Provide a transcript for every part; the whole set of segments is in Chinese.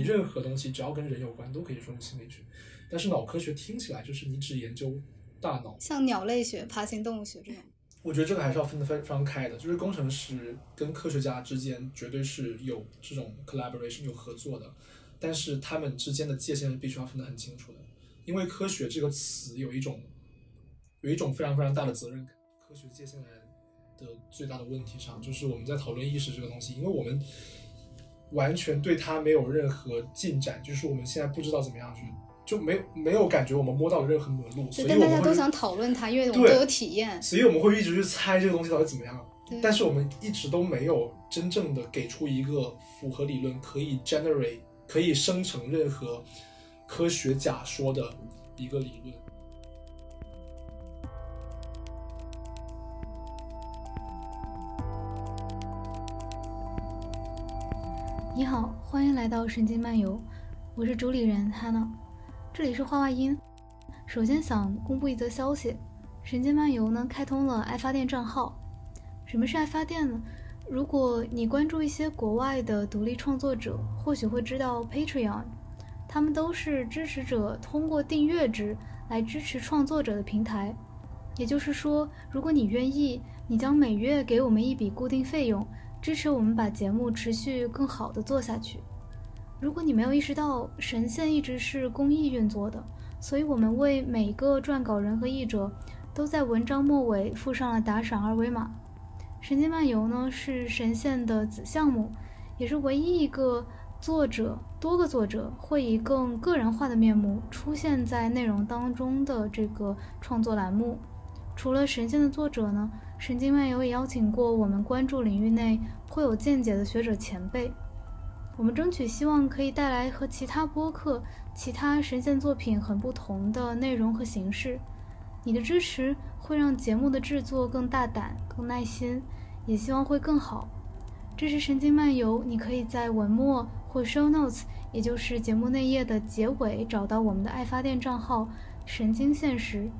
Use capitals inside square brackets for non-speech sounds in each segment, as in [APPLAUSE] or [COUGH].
你任何东西只要跟人有关，都可以说是心理学。但是脑科学听起来就是你只研究大脑，像鸟类学、爬行动物学这种。我觉得这个还是要分得非非常开的，就是工程师跟科学家之间绝对是有这种 collaboration 有合作的，但是他们之间的界限是必须要分得很清楚的，因为科学这个词有一种有一种非常非常大的责任感。科学界限的最大的问题上，就是我们在讨论意识这个东西，因为我们完全对它没有任何进展，就是我们现在不知道怎么样去。就没有没有感觉我们摸到了任何门路，所以但大家都想讨论它，因为我们都有体验，所以我们会一直去猜这个东西到底怎么样。但是我们一直都没有真正的给出一个符合理论、可以 generate、可以生成任何科学假说的一个理论。你好，欢迎来到神经漫游，我是主理人 Hanna，。这里是画画音。首先想公布一则消息：神经漫游呢开通了爱发电账号。什么是爱发电呢？如果你关注一些国外的独立创作者，或许会知道 Patreon，他们都是支持者通过订阅制来支持创作者的平台。也就是说，如果你愿意，你将每月给我们一笔固定费用，支持我们把节目持续更好的做下去。如果你没有意识到，神线一直是公益运作的，所以我们为每个撰稿人和译者都在文章末尾附上了打赏二维码。神经漫游呢是神仙的子项目，也是唯一一个作者多个作者会以更个人化的面目出现在内容当中的这个创作栏目。除了神仙的作者呢，神经漫游也邀请过我们关注领域内颇有见解的学者前辈。我们争取希望可以带来和其他播客、其他神仙作品很不同的内容和形式。你的支持会让节目的制作更大胆、更耐心，也希望会更好。支持神经漫游，你可以在文末或 show notes，也就是节目内页的结尾找到我们的爱发电账号“神经现实”，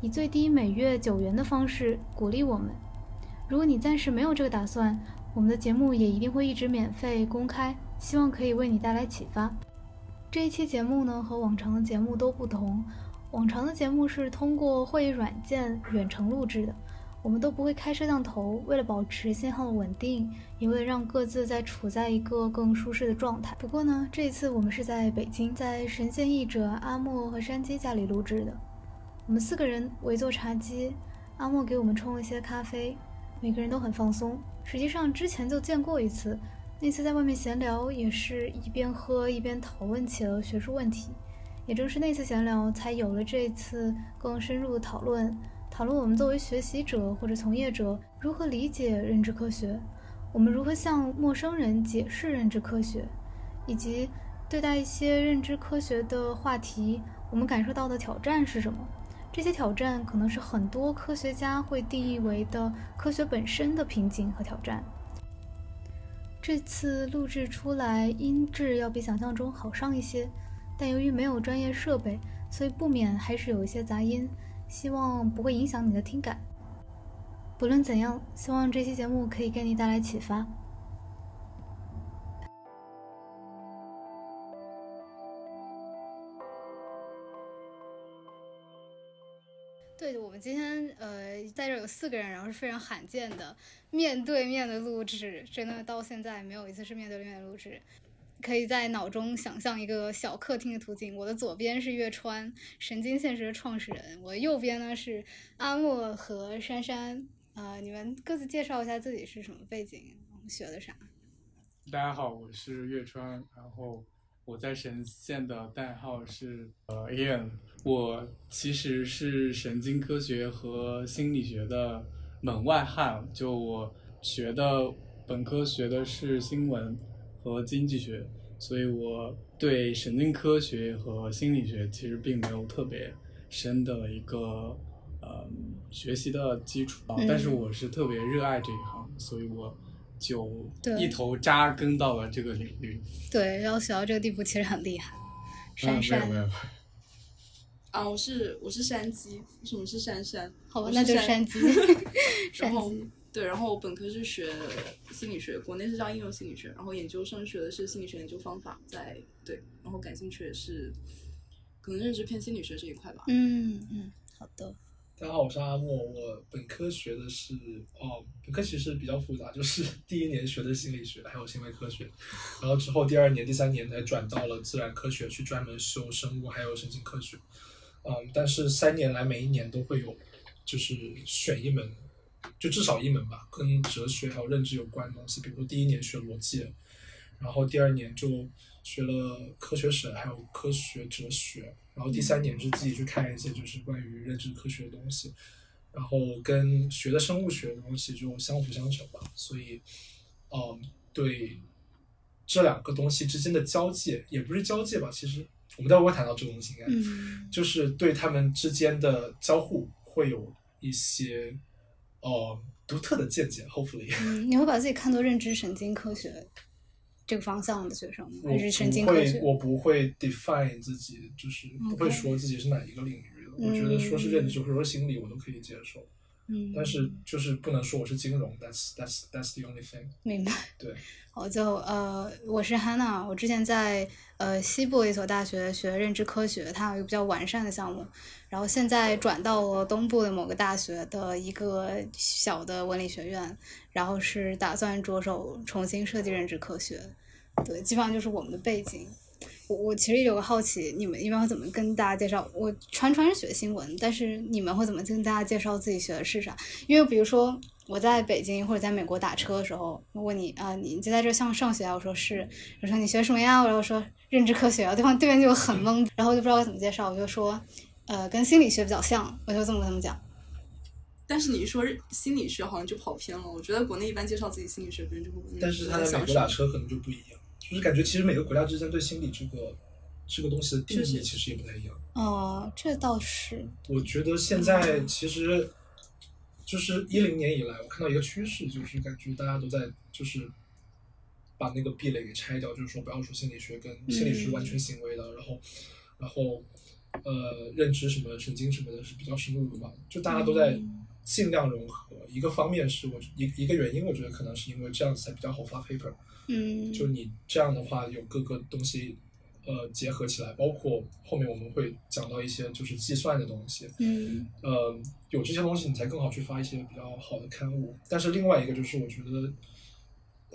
以最低每月九元的方式鼓励我们。如果你暂时没有这个打算，我们的节目也一定会一直免费公开。希望可以为你带来启发。这一期节目呢，和往常的节目都不同。往常的节目是通过会议软件远程录制的，我们都不会开摄像头，为了保持信号的稳定，也为了让各自在处在一个更舒适的状态。不过呢，这一次我们是在北京，在神仙译者阿莫和山鸡家里录制的。我们四个人围坐茶几，阿莫给我们冲了一些咖啡，每个人都很放松。实际上之前就见过一次。那次在外面闲聊，也是一边喝一边讨论起了学术问题。也正是那次闲聊，才有了这次更深入的讨论。讨论我们作为学习者或者从业者，如何理解认知科学，我们如何向陌生人解释认知科学，以及对待一些认知科学的话题，我们感受到的挑战是什么？这些挑战可能是很多科学家会定义为的科学本身的瓶颈和挑战。这次录制出来音质要比想象中好上一些，但由于没有专业设备，所以不免还是有一些杂音，希望不会影响你的听感。不论怎样，希望这期节目可以给你带来启发。对我们今天呃在这有四个人，然后是非常罕见的面对面的录制，真的到现在没有一次是面对面录制。可以在脑中想象一个小客厅的图景，我的左边是月川，神经现实的创始人，我右边呢是阿莫和珊珊。呃，你们各自介绍一下自己是什么背景，学的啥？大家好，我是月川，然后。我在神线的代号是呃 Ian，我其实是神经科学和心理学的门外汉，就我学的本科学的是新闻和经济学，所以我对神经科学和心理学其实并没有特别深的一个呃学习的基础，但是我是特别热爱这一行，所以我。就一头扎根到了这个领域。对，然后学到这个地步其实很厉害。珊珊。啊，我是我是山鸡，为什么是珊珊？好吧，那就山 [LAUGHS] [LAUGHS] 鸡。然后对，然后我本科是学心理学，国内是叫应用心理学，然后研究生学的是心理学研究方法，在对，然后感兴趣的是可能认知偏心理学这一块吧。嗯嗯，好的。大家好，我是阿莫。我本科学的是哦，本科其实比较复杂，就是 [LAUGHS] 第一年学的心理学，还有行为科学，然后之后第二年、第三年才转到了自然科学，去专门修生物还有神经科学。嗯，但是三年来每一年都会有，就是选一门，就至少一门吧，跟哲学还有认知有关的东西。比如说第一年学逻辑，然后第二年就学了科学史还有科学哲学。然后第三年是自己去看一些就是关于认知科学的东西，然后跟学的生物学的东西就相辅相成吧。所以，嗯，对这两个东西之间的交界，也不是交界吧，其实我们待会会谈到这个东西，应该嗯就是对他们之间的交互会有一些呃独特的见解。Hopefully，嗯，你会把自己看作认知神经科学这个方向的学生吗？还是神经科学，？我不会 define 自己，就是不会说自己是哪一个领域的。我觉得说是认知或者说心理，我都可以接受。嗯，但是就是不能说我是金融，that's that's that's the only thing。明白。对，[LAUGHS] 我就呃，我是 Hannah，我之前在呃西部一所大学学认知科学，它有一个比较完善的项目，然后现在转到了东部的某个大学的一个小的文理学院，然后是打算着手重新设计认知科学，对，基本上就是我们的背景。我我其实有个好奇，你们一般会怎么跟大家介绍？我传传是学新闻，但是你们会怎么跟大家介绍自己学的是啥？因为比如说我在北京或者在美国打车的时候，如果你啊、你就在这上上学啊？我说是。我说你学什么呀？我然后说认知科学啊。对方对面就很懵，然后就不知道该怎么介绍，我就说呃跟心理学比较像，我就这么跟他们讲。但是你一说心理学，好像就跑偏了。我觉得国内一般介绍自己心理学，别人就会问你但是他在美国。打车可能就不一样，就是感觉其实每个国家之间对心理这个这个东西的定义其实也不太一样。哦、这倒是，我觉得现在其实就是一零年以来，我看到一个趋势，就是感觉大家都在就是把那个壁垒给拆掉，就是说不要说心理学跟心理是完全行为的，然后然后呃认知什么神经什么的是比较深入的嘛，就大家都在尽量融合。一个方面是我一一个原因，我觉得可能是因为这样子才比较好发 paper。嗯，就你这样的话，有各个东西呃结合起来，包括后面我们会讲到一些就是计算的东西，嗯呃，有这些东西你才更好去发一些比较好的刊物。但是另外一个就是我觉得，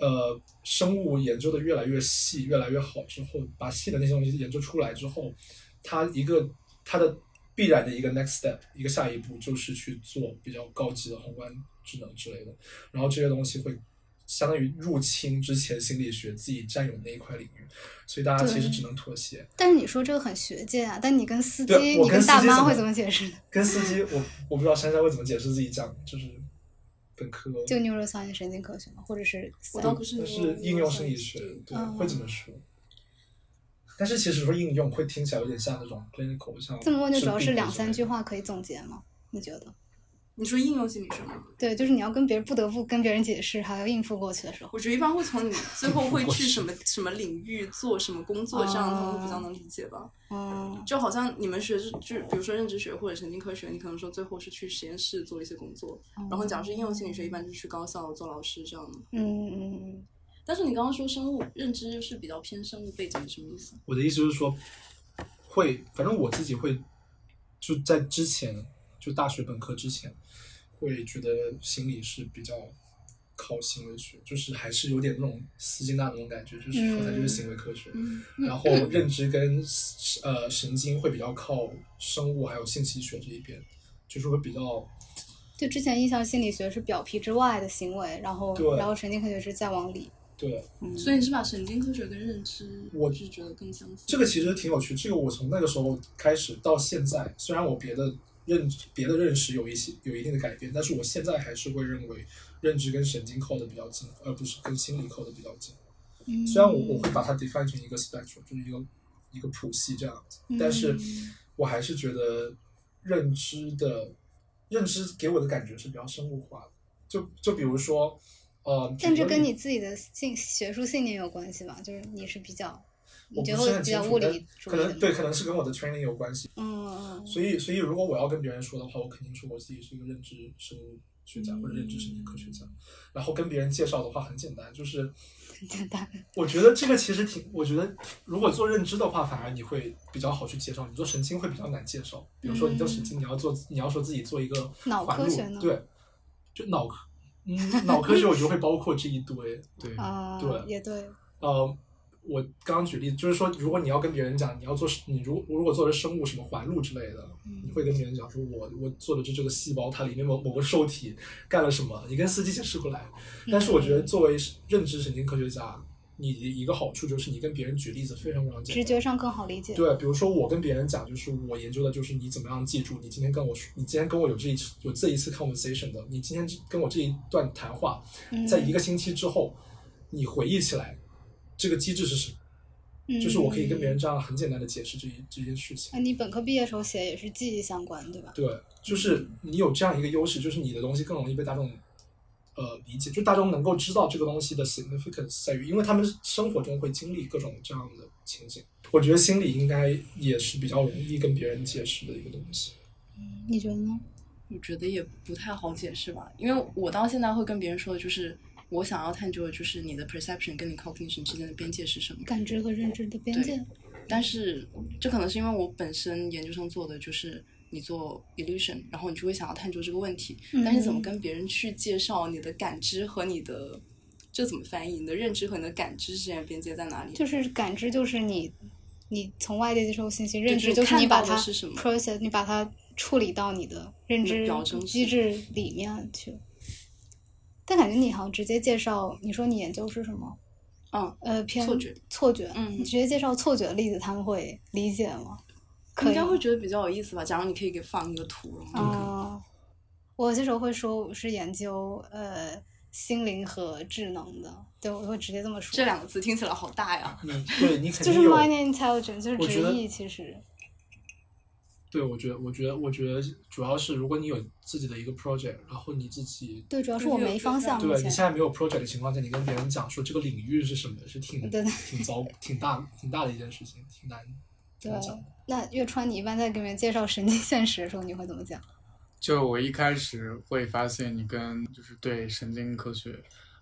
呃，生物研究的越来越细、越来越好之后，把细的那些东西研究出来之后，它一个它的必然的一个 next step，一个下一步就是去做比较高级的宏观智能之类的，然后这些东西会。相当于入侵之前心理学自己占有的那一块领域，所以大家其实只能妥协。但是你说这个很学界啊，但你跟司机，你跟大妈会怎么解释呢？跟司机，我我不知道珊珊会怎么解释自己讲，就是本科就 neuroscience 神经科学嘛，或者是我倒不是但是应用生理学，对，嗯会怎么说。但是其实说应用会听起来有点像那种 clinical，像这么问就主要是两三句。话可以总结吗？你觉得？你说应用心理学吗？对，就是你要跟别人不得不跟别人解释，还要应付过去的时候。我觉得一般会从你最后会去什么 [LAUGHS] 什么领域做什么工作，这样他们会比较能理解吧。嗯就好像你们学就就比如说认知学或者神经科学，你可能说最后是去实验室做一些工作，然后假如是应用心理学，一般就是去高校做老师这样的。嗯嗯嗯但是你刚刚说生物认知是比较偏生物背景，什么意思？我的意思就是说，会，反正我自己会，就在之前，就大学本科之前，会觉得心理是比较靠行为学，就是还是有点那种斯金纳那种感觉，就是说它就是行为科学。嗯，然后认知跟呃神经会比较靠生物还有信息学这一边，就是会比较就之前印象心理学是表皮之外的行为，然后然后神经科学是再往里。对。嗯，所以你是把神经科学跟认知，我是觉得更相似。这个其实挺有趣，这个我从那个时候开始到现在，虽然我别的认别的认识有一些有一定的改变，但是我现在还是会认为认知跟神经靠的比较近，而不是跟心理靠的比较近。嗯虽然我我会把它 define 成一个 spectrum，就是一个一个谱系这样子，但是嗯我还是觉得认知的认知给我的感觉是比较生物化的。就就比如说，呃，但这跟你自己的信学术信念有关系吧？就是你是比较，你觉得比较物理主可能对，可能是跟我的 training 有关系。嗯嗯所以，所以如果我要跟别人说的话，我肯定说我自己是一个认知生物学家或者认知神经科学家。然后跟别人介绍的话很简单，就是很简单。我觉得这个其实挺，我觉得如果做认知的话，反而你会比较好去介绍。你做神经会比较难介绍。比如说你做神经，你要做，你要说自己做一个嗯脑科学呢，对，就脑科，嗯，脑科学我觉得会包括这一堆。[LAUGHS] 对，啊、对也对，呃，我刚刚举例，就是说，如果你要跟别人讲，你要做你如如果做的生物什么环路之类的，嗯你会跟别人讲说我我做的这这个细胞，它里面某某个受体干了什么，你跟司机解释不来。但是我觉嗯得作为认知神经科学家，你的一个好处就是你跟别人举例子非常非常简单。直觉上更好理解。对，比如说我跟别人讲，就是我研究的就是你怎么样记住你今天跟我说，你今天跟我有这一次有这一次 conversation 的，你今天跟我这一段谈话，嗯在一个星期之后，你回忆起来，这个机制是什么？就是我可以跟别人这样很简单的解释这一这件事情。那、你本科毕业时候写也是记忆相关，对吧？对，就是你有这样一个优势，就是你的东西更容易被大众呃理解，就大众能够知道这个东西的 significance 在于，因为他们生活中会经历各种这样的情景。我觉得心理应该也是比较容易跟别人解释的一个东西。你觉得呢？我觉得也不太好解释吧，因为我到现在会跟别人说的就是，我想要探究的就是你的 perception 跟你 cognition 之间的边界是什么。感知和认知的边界。但是这可能是因为我本身研究生做的就是你做 illusion，然后你就会想要探究这个问题，嗯但是怎么跟别人去介绍你的感知和你的这怎么翻译？你的认知和你的感知之间的边界在哪里？就是感知，就是你你从外界接受信息，认知就是你把它 process，你把它处理到你的认知机制里面去。但感觉你好像直接介绍，你说你研究是什么？嗯，呃，偏错觉，错觉。嗯你直接介绍错觉的例子，他们会理解吗？可以应该会觉得比较有意思吧？假如你可以给放一个图，然后啊、我有些时候会说我是研究呃心灵和智能的，对我会直接这么说。这两个字听起来好大呀。[LAUGHS] 嗯对你肯定就是 mind intelligence，就是直译，其实。对，我觉得，我觉得，我觉得主要是如果你有自己的一个 project，然后你自己对，主要是我没方向。对你现在没有 project 的情况下，你跟别人讲说这个领域是什么，是挺 [LAUGHS] 对挺糟、挺大、挺大的一件事情，挺难挺对那月川，你一般在给别人介绍神经现实的时候，你会怎么讲？就我一开始会发现，你跟就是对神经科学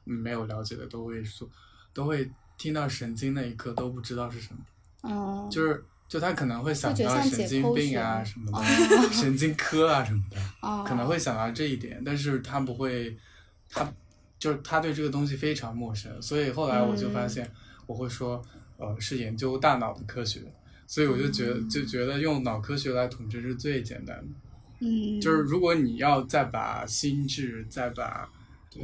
嗯没有了解的，都会说，都会听到神经那一刻都不知道是什么，嗯，就是就他可能会想到神经病啊什么的，[LAUGHS] 哦神经科啊什么的，哦可能会想到这一点，但是他不会，他就是他对这个东西非常陌生，所以后来我就发现，我会说，呃，是研究大脑的科学，所以我就觉得就觉得用脑科学来统治是最简单的。嗯，就是如果你要再把心智、再把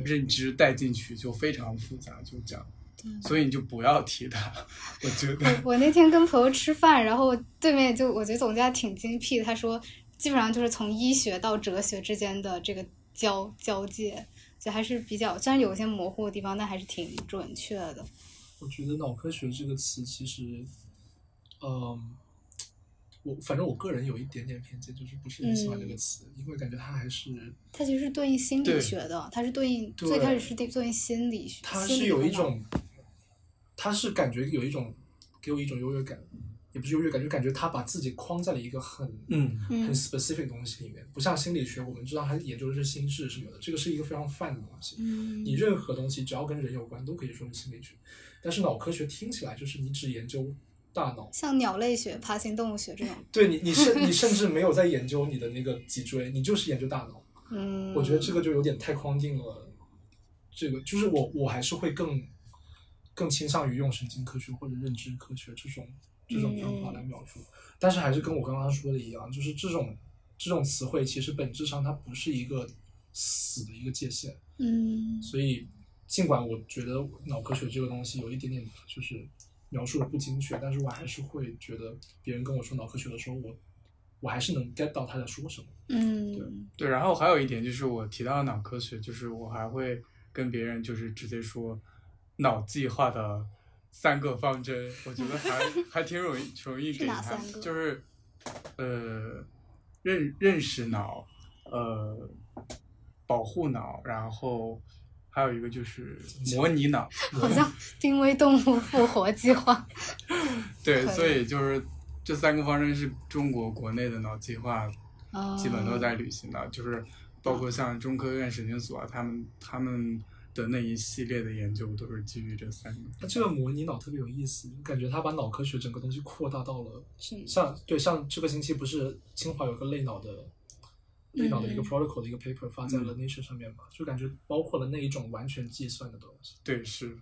认知带进去，就非常复杂，就这样。所以你就不要提它，我觉得。我我那天跟朋友吃饭，然后对面就我觉得总结挺精辟，他说基本上就是从医学到哲学之间的这个交交界，就还是比较虽然有一些模糊的地方，但还是挺准确的。我觉得脑科学这个词其实，嗯，我反正我个人有一点点偏见，就是不是很喜欢这个词，因为感觉它还是它其实是对应心理学的，它是对应对最开始是对对应心理学，它是有一种，它是感觉有一种给我一种优越感，也不是优越感，就感觉他把自己框在了一个很嗯。嗯。很 specific 的东西里面，不像心理学，我们知道它研究的是心智什么的，这个是一个非常泛的东西。嗯。你任何东西只要跟人有关，都可以说是心理学。但是脑科学听起来就是你只研究大脑，像鸟类学、爬行动物学这种，[LAUGHS] 对你，你甚你甚至没有在研究你的那个脊椎，你就是研究大脑。嗯，我觉得这个就有点太框定了。这个就是我，我还是会更更倾向于用神经科学或者认知科学这种这种方法来描述。但是还是跟我刚刚说的一样，就是这种这种词汇其实本质上它不是一个死的一个界限。嗯所以尽管我觉得脑科学这个东西有一点点就是描述的不精确，但是我还是会觉得别人跟我说脑科学的时候，我我还是能 get 到他在说什么。嗯对对，然后还有一点就是我提到脑科学，就是我还会跟别人就是直接说脑计划的三个方针，我觉得还 [LAUGHS] 还挺容易容易给他就是呃认认识脑，呃保护脑，然后还有一个就是 [LAUGHS] 模拟脑，好像濒危动物复活计划。[LAUGHS] 对，所以就是这三个方针是中国国内的脑计划基本都在履行的，就是包括像中科院神经所啊，他们他们的那一系列的研究都是基于这三个。那这个模拟脑特别有意思，感觉他把脑科学整个东西扩大到了像对像这个星期不是清华有个类脑的类脑的一个嗯 protocol 的一个 paper 发在了 Nature 上面嘛，就感觉包括了那一种完全计算的东西。对，是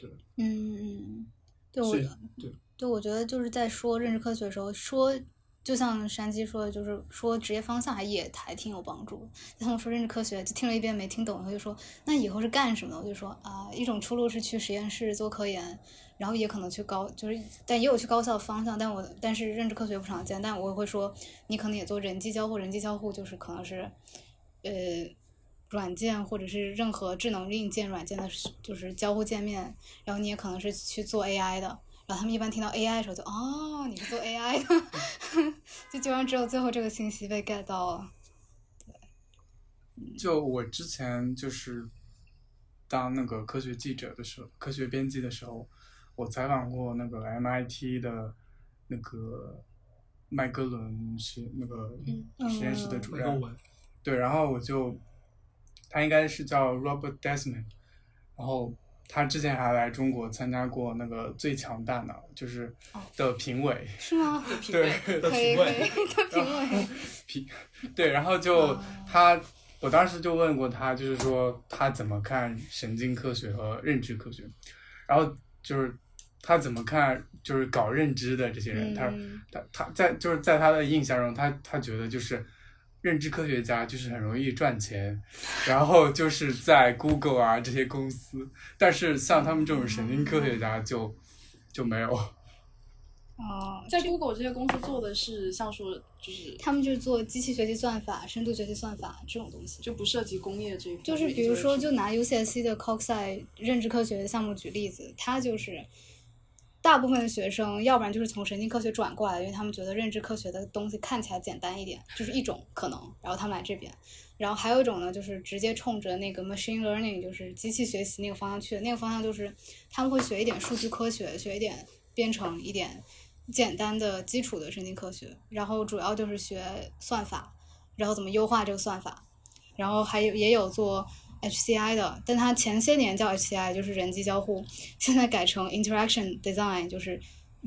嗯嗯，对我对对，我觉得就是在说认知科学的时候，说就像山鸡说的，就是说职业方向还也还挺有帮助的。他们说认知科学，就听了一遍没听懂，他就说那以后是干什么的？我就说啊、一种出路是去实验室做科研，然后也可能去高，就是但也有去高校的方向，但我但是认知科学不常见，但我会说你可能也做人机交互，人机交互就是可能是呃。软件或者是任何智能硬件软件的，就是交互界面，然后你也可能是去做 AI 的，然后他们一般听到 AI 的时候就哦，你是做 AI 的，[LAUGHS] 就基本上只有最后这个信息被 get 到了。就我之前就是当那个科学记者的时候，科学编辑的时候，我采访过那个 MIT 的那个麦格伦实那个嗯。实验室的主任，对，然后我就他应该是叫 Robert Desmond，然后他之前还来中国参加过那个最强大脑就是哦。的评委，是吗？[LAUGHS] 对，的评委。以，的评委。[LAUGHS] 评对，然后就哦。他，我当时就问过他，就是说他怎么看神经科学和认知科学，然后就是他怎么看就是搞认知的这些人，他嗯他他在就是在他的印象中，他他觉得就是认知科学家就是很容易赚钱，然后就是在 Google 啊这些公司，但是像他们这种神经科学家就就没有。哦，在 Google 这些公司做的是像说就是他们就是做机器学习算法、深度学习算法这种东西。就不涉及工业这一块，就是比如说，就拿 UCSC 的 Coxside 认知科学项目举例子，它就是大部分的学生，要不然就是从神经科学转过来，因为他们觉得认知科学的东西看起来简单一点，就是一种可能，然后他们来这边。然后还有一种呢，就是直接冲着那个 machine learning，就是机器学习那个方向去的。那个方向就是他们会学一点数据科学，学一点编程，一点简单的基础的神经科学，然后主要就是学算法，然后怎么优化这个算法。然后还有也有做 HCI 的，但它前些年叫 HCI，就是人机交互，现在改成 Interaction Design，就是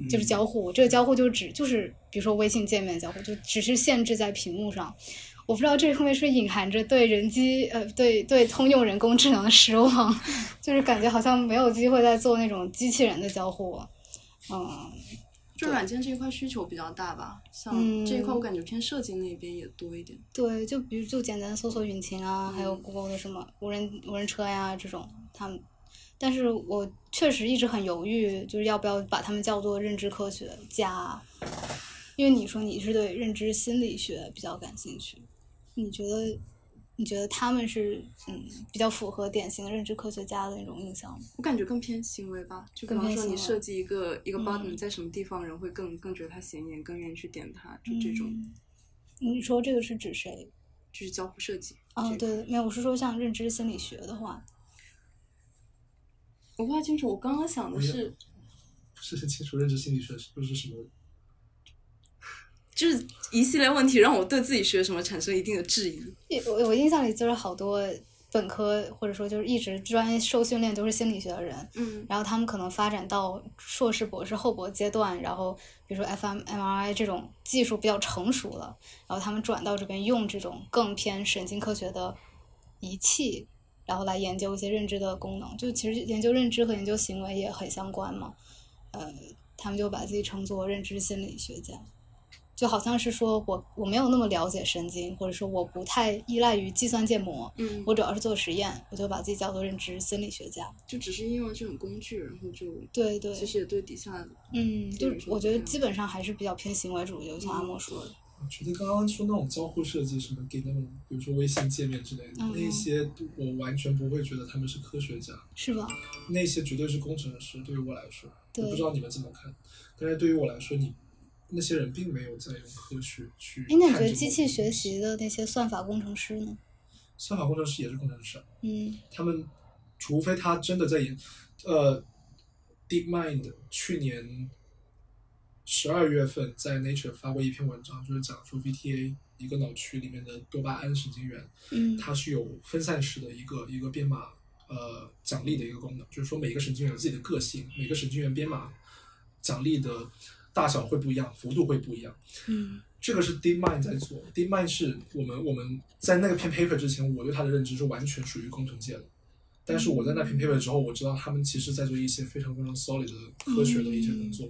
就是交互。这个交互就只就是比如说微信界面交互，就只是限制在屏幕上。我不知道这后面是隐含着对人机呃对对通用人工智能的失望，[LAUGHS] 就是感觉好像没有机会再做那种机器人的交互了。嗯，就软件这一块需求比较大吧，像嗯这一块我感觉偏设计那边也多一点。对，就比如就简单搜索引擎啊，还有嗯。Google 的什么无人无人车呀这种，他们，但是我确实一直很犹豫，就是要不要把他们叫做认知科学家，因为你说你是对认知心理学比较感兴趣，你觉得你觉得他们是嗯比较符合典型的认知科学家的那种印象吗？我感觉更偏行为吧，就比更方说你设计一个一个嗯 button 在什么地方，人会更更觉得它显眼，更愿意去点它，就这种嗯你说这个是指谁？就是交互设计。哦，这一块对，没有，我是说像认知心理学的话，我不太清楚，我刚刚想的是，不是很清楚认知心理学是不是什么。就是一系列问题让我对自己学什么产生一定的质疑。我我印象里就是好多本科或者说就是一直专业受训练都是心理学的人，嗯然后他们可能发展到硕士、博士、后博阶段，然后比如说 fMRI 这种技术比较成熟了，然后他们转到这边用这种更偏神经科学的仪器，然后来研究一些认知的功能。就其实研究认知和研究行为也很相关嘛，呃，他们就把自己称作认知心理学家。就好像是说我我没有那么了解神经，或者说我不太依赖于计算建模，嗯，我主要是做实验，我就把自己叫做认知心理学家。就只是应用这种工具，然后就对对，其实也对底下嗯，就我觉得基本上还是比较偏行为主义，就像阿莫说的。我觉得刚刚说那种交互设计，什么给那种，比如说微信界面之类的，嗯那些我完全不会觉得他们是科学家，是吧？那些绝对是工程师。对于我来说，我不知道你们怎么看，但是对于我来说，你那些人并没有在用科学去。哎，那你觉得机器学习？的那些算法工程师呢？算法工程师也是工程师啊，嗯他们除非他真的在研，呃，DeepMind 去年十二月份在 Nature 发过一篇文章，就是讲说 VTA 一个脑区里面的多巴胺神经元，嗯它是有分散式的一个一个编码呃奖励的一个功能，就是说每个神经元有自己的个性，每个神经元编码奖励的大小会不一样，幅度会不一样。嗯这个是 DeepMind 在做，DeepMind 是我们我们在那个篇 paper 之前，我对它的认知是完全属于工程界的。但是我在那篇 paper 之后，我知道他们其实在做一些非常非常 solid 的科学的一些工作，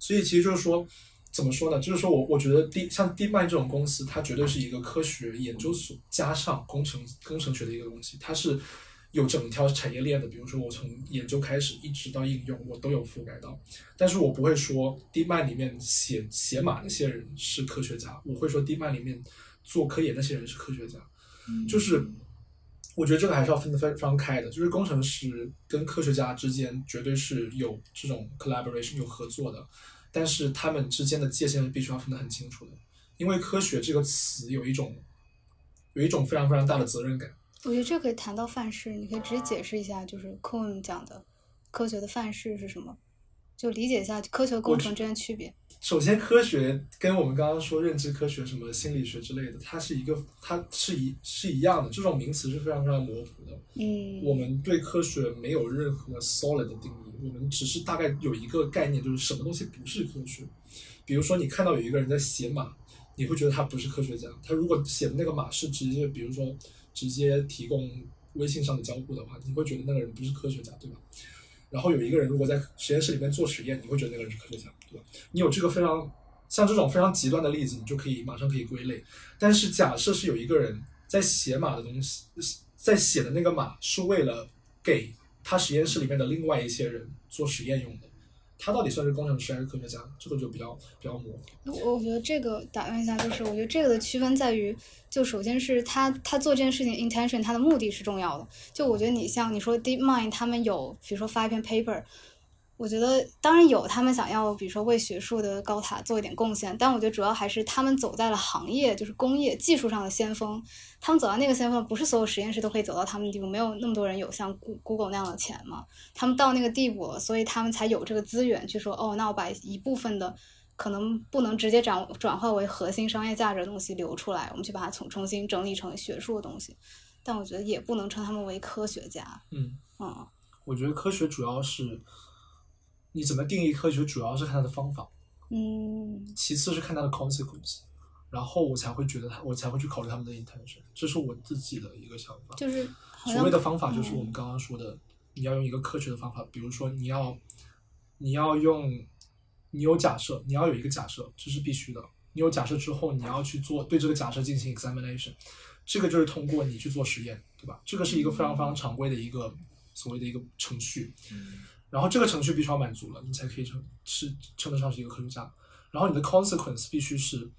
所以其实就是说，怎么说呢？就是说我我觉得 D 像 DeepMind 这种公司，它绝对是一个科学研究所加上工程工程学的一个东西，它是有整条产业链的。比如说我从研究开始一直到应用，我都有覆盖到。但是我不会说 DeepMind 里面写写码那些人是科学家，我会说 DeepMind 里面做科研那些人是科学家。就是我觉得这个还是要分得非非常开的，就是工程师跟科学家之间绝对是有这种 collaboration 有合作的，但是他们之间的界限是必须要分得很清楚的，因为科学这个词有一种有一种非常非常大的责任感。我觉得这可以谈到范式，你可以直接解释一下，就是 Cohen 讲的科学的范式是什么，就理解一下科学工程之间的区别。首先，科学跟我们刚刚说认知科学、什么心理学之类的，它是一个，它是一是一样的，这种名词是非常非常模糊的。嗯，我们对科学没有任何 solid 的定义，我们只是大概有一个概念，就是什么东西不是科学。比如说，你看到有一个人在写马，你会觉得他不是科学家。他如果写的那个马是直接，比如说直接提供微信上的交互的话，你会觉得那个人不是科学家，对吧？然后有一个人如果在实验室里面做实验，你会觉得那个人是科学家，对吧？你有这个非常像这种非常极端的例子，你就可以马上可以归类。但是假设是有一个人在写码的东西，在写的那个码是为了给他实验室里面的另外一些人做实验用的，他到底算是工程师还是科学家？这个就比较比较模糊。我我觉得这个打断一下，就是我觉得这个的区分在于，就首先是他他做这件事情 intention，他的目的是重要的。就我觉得你像你说 DeepMind 他们有，比如说发一篇 paper，我觉得当然有他们想要，比如说为学术的高塔做一点贡献，但我觉得主要还是他们走在了行业，就是工业技术上的先锋。他们走到那个先锋，不是所有实验室都可以走到他们的地步，没有那么多人有像 Google 那样的钱嘛。他们到那个地步，所以他们才有这个资源去说，哦，那我把一部分的可能不能直接转转化为核心商业价值的东西留出来，我们去把它重重新整理成学术的东西。但我觉得也不能称他们为科学家。嗯嗯我觉得科学主要是你怎么定义科学，主要是看它的方法，嗯其次是看它的 consequence，然后我才会觉得它，我才会去考虑他们的 intention，这是我自己的一个想法。就是所谓的方法就是我嗯们刚刚说的，你要用一个科学的方法，比如说你要你要用你有假设，你要有一个假设，这是必须的。你有假设之后，你要去做对这个假设进行 examination，这个就是通过你去做实验，对吧？这个是一个非常非常常规的一个所谓的一个程序。然后这个程序必须要满足了，你才可以称是称得上是一个科学家。然后你的 consequence 必须是，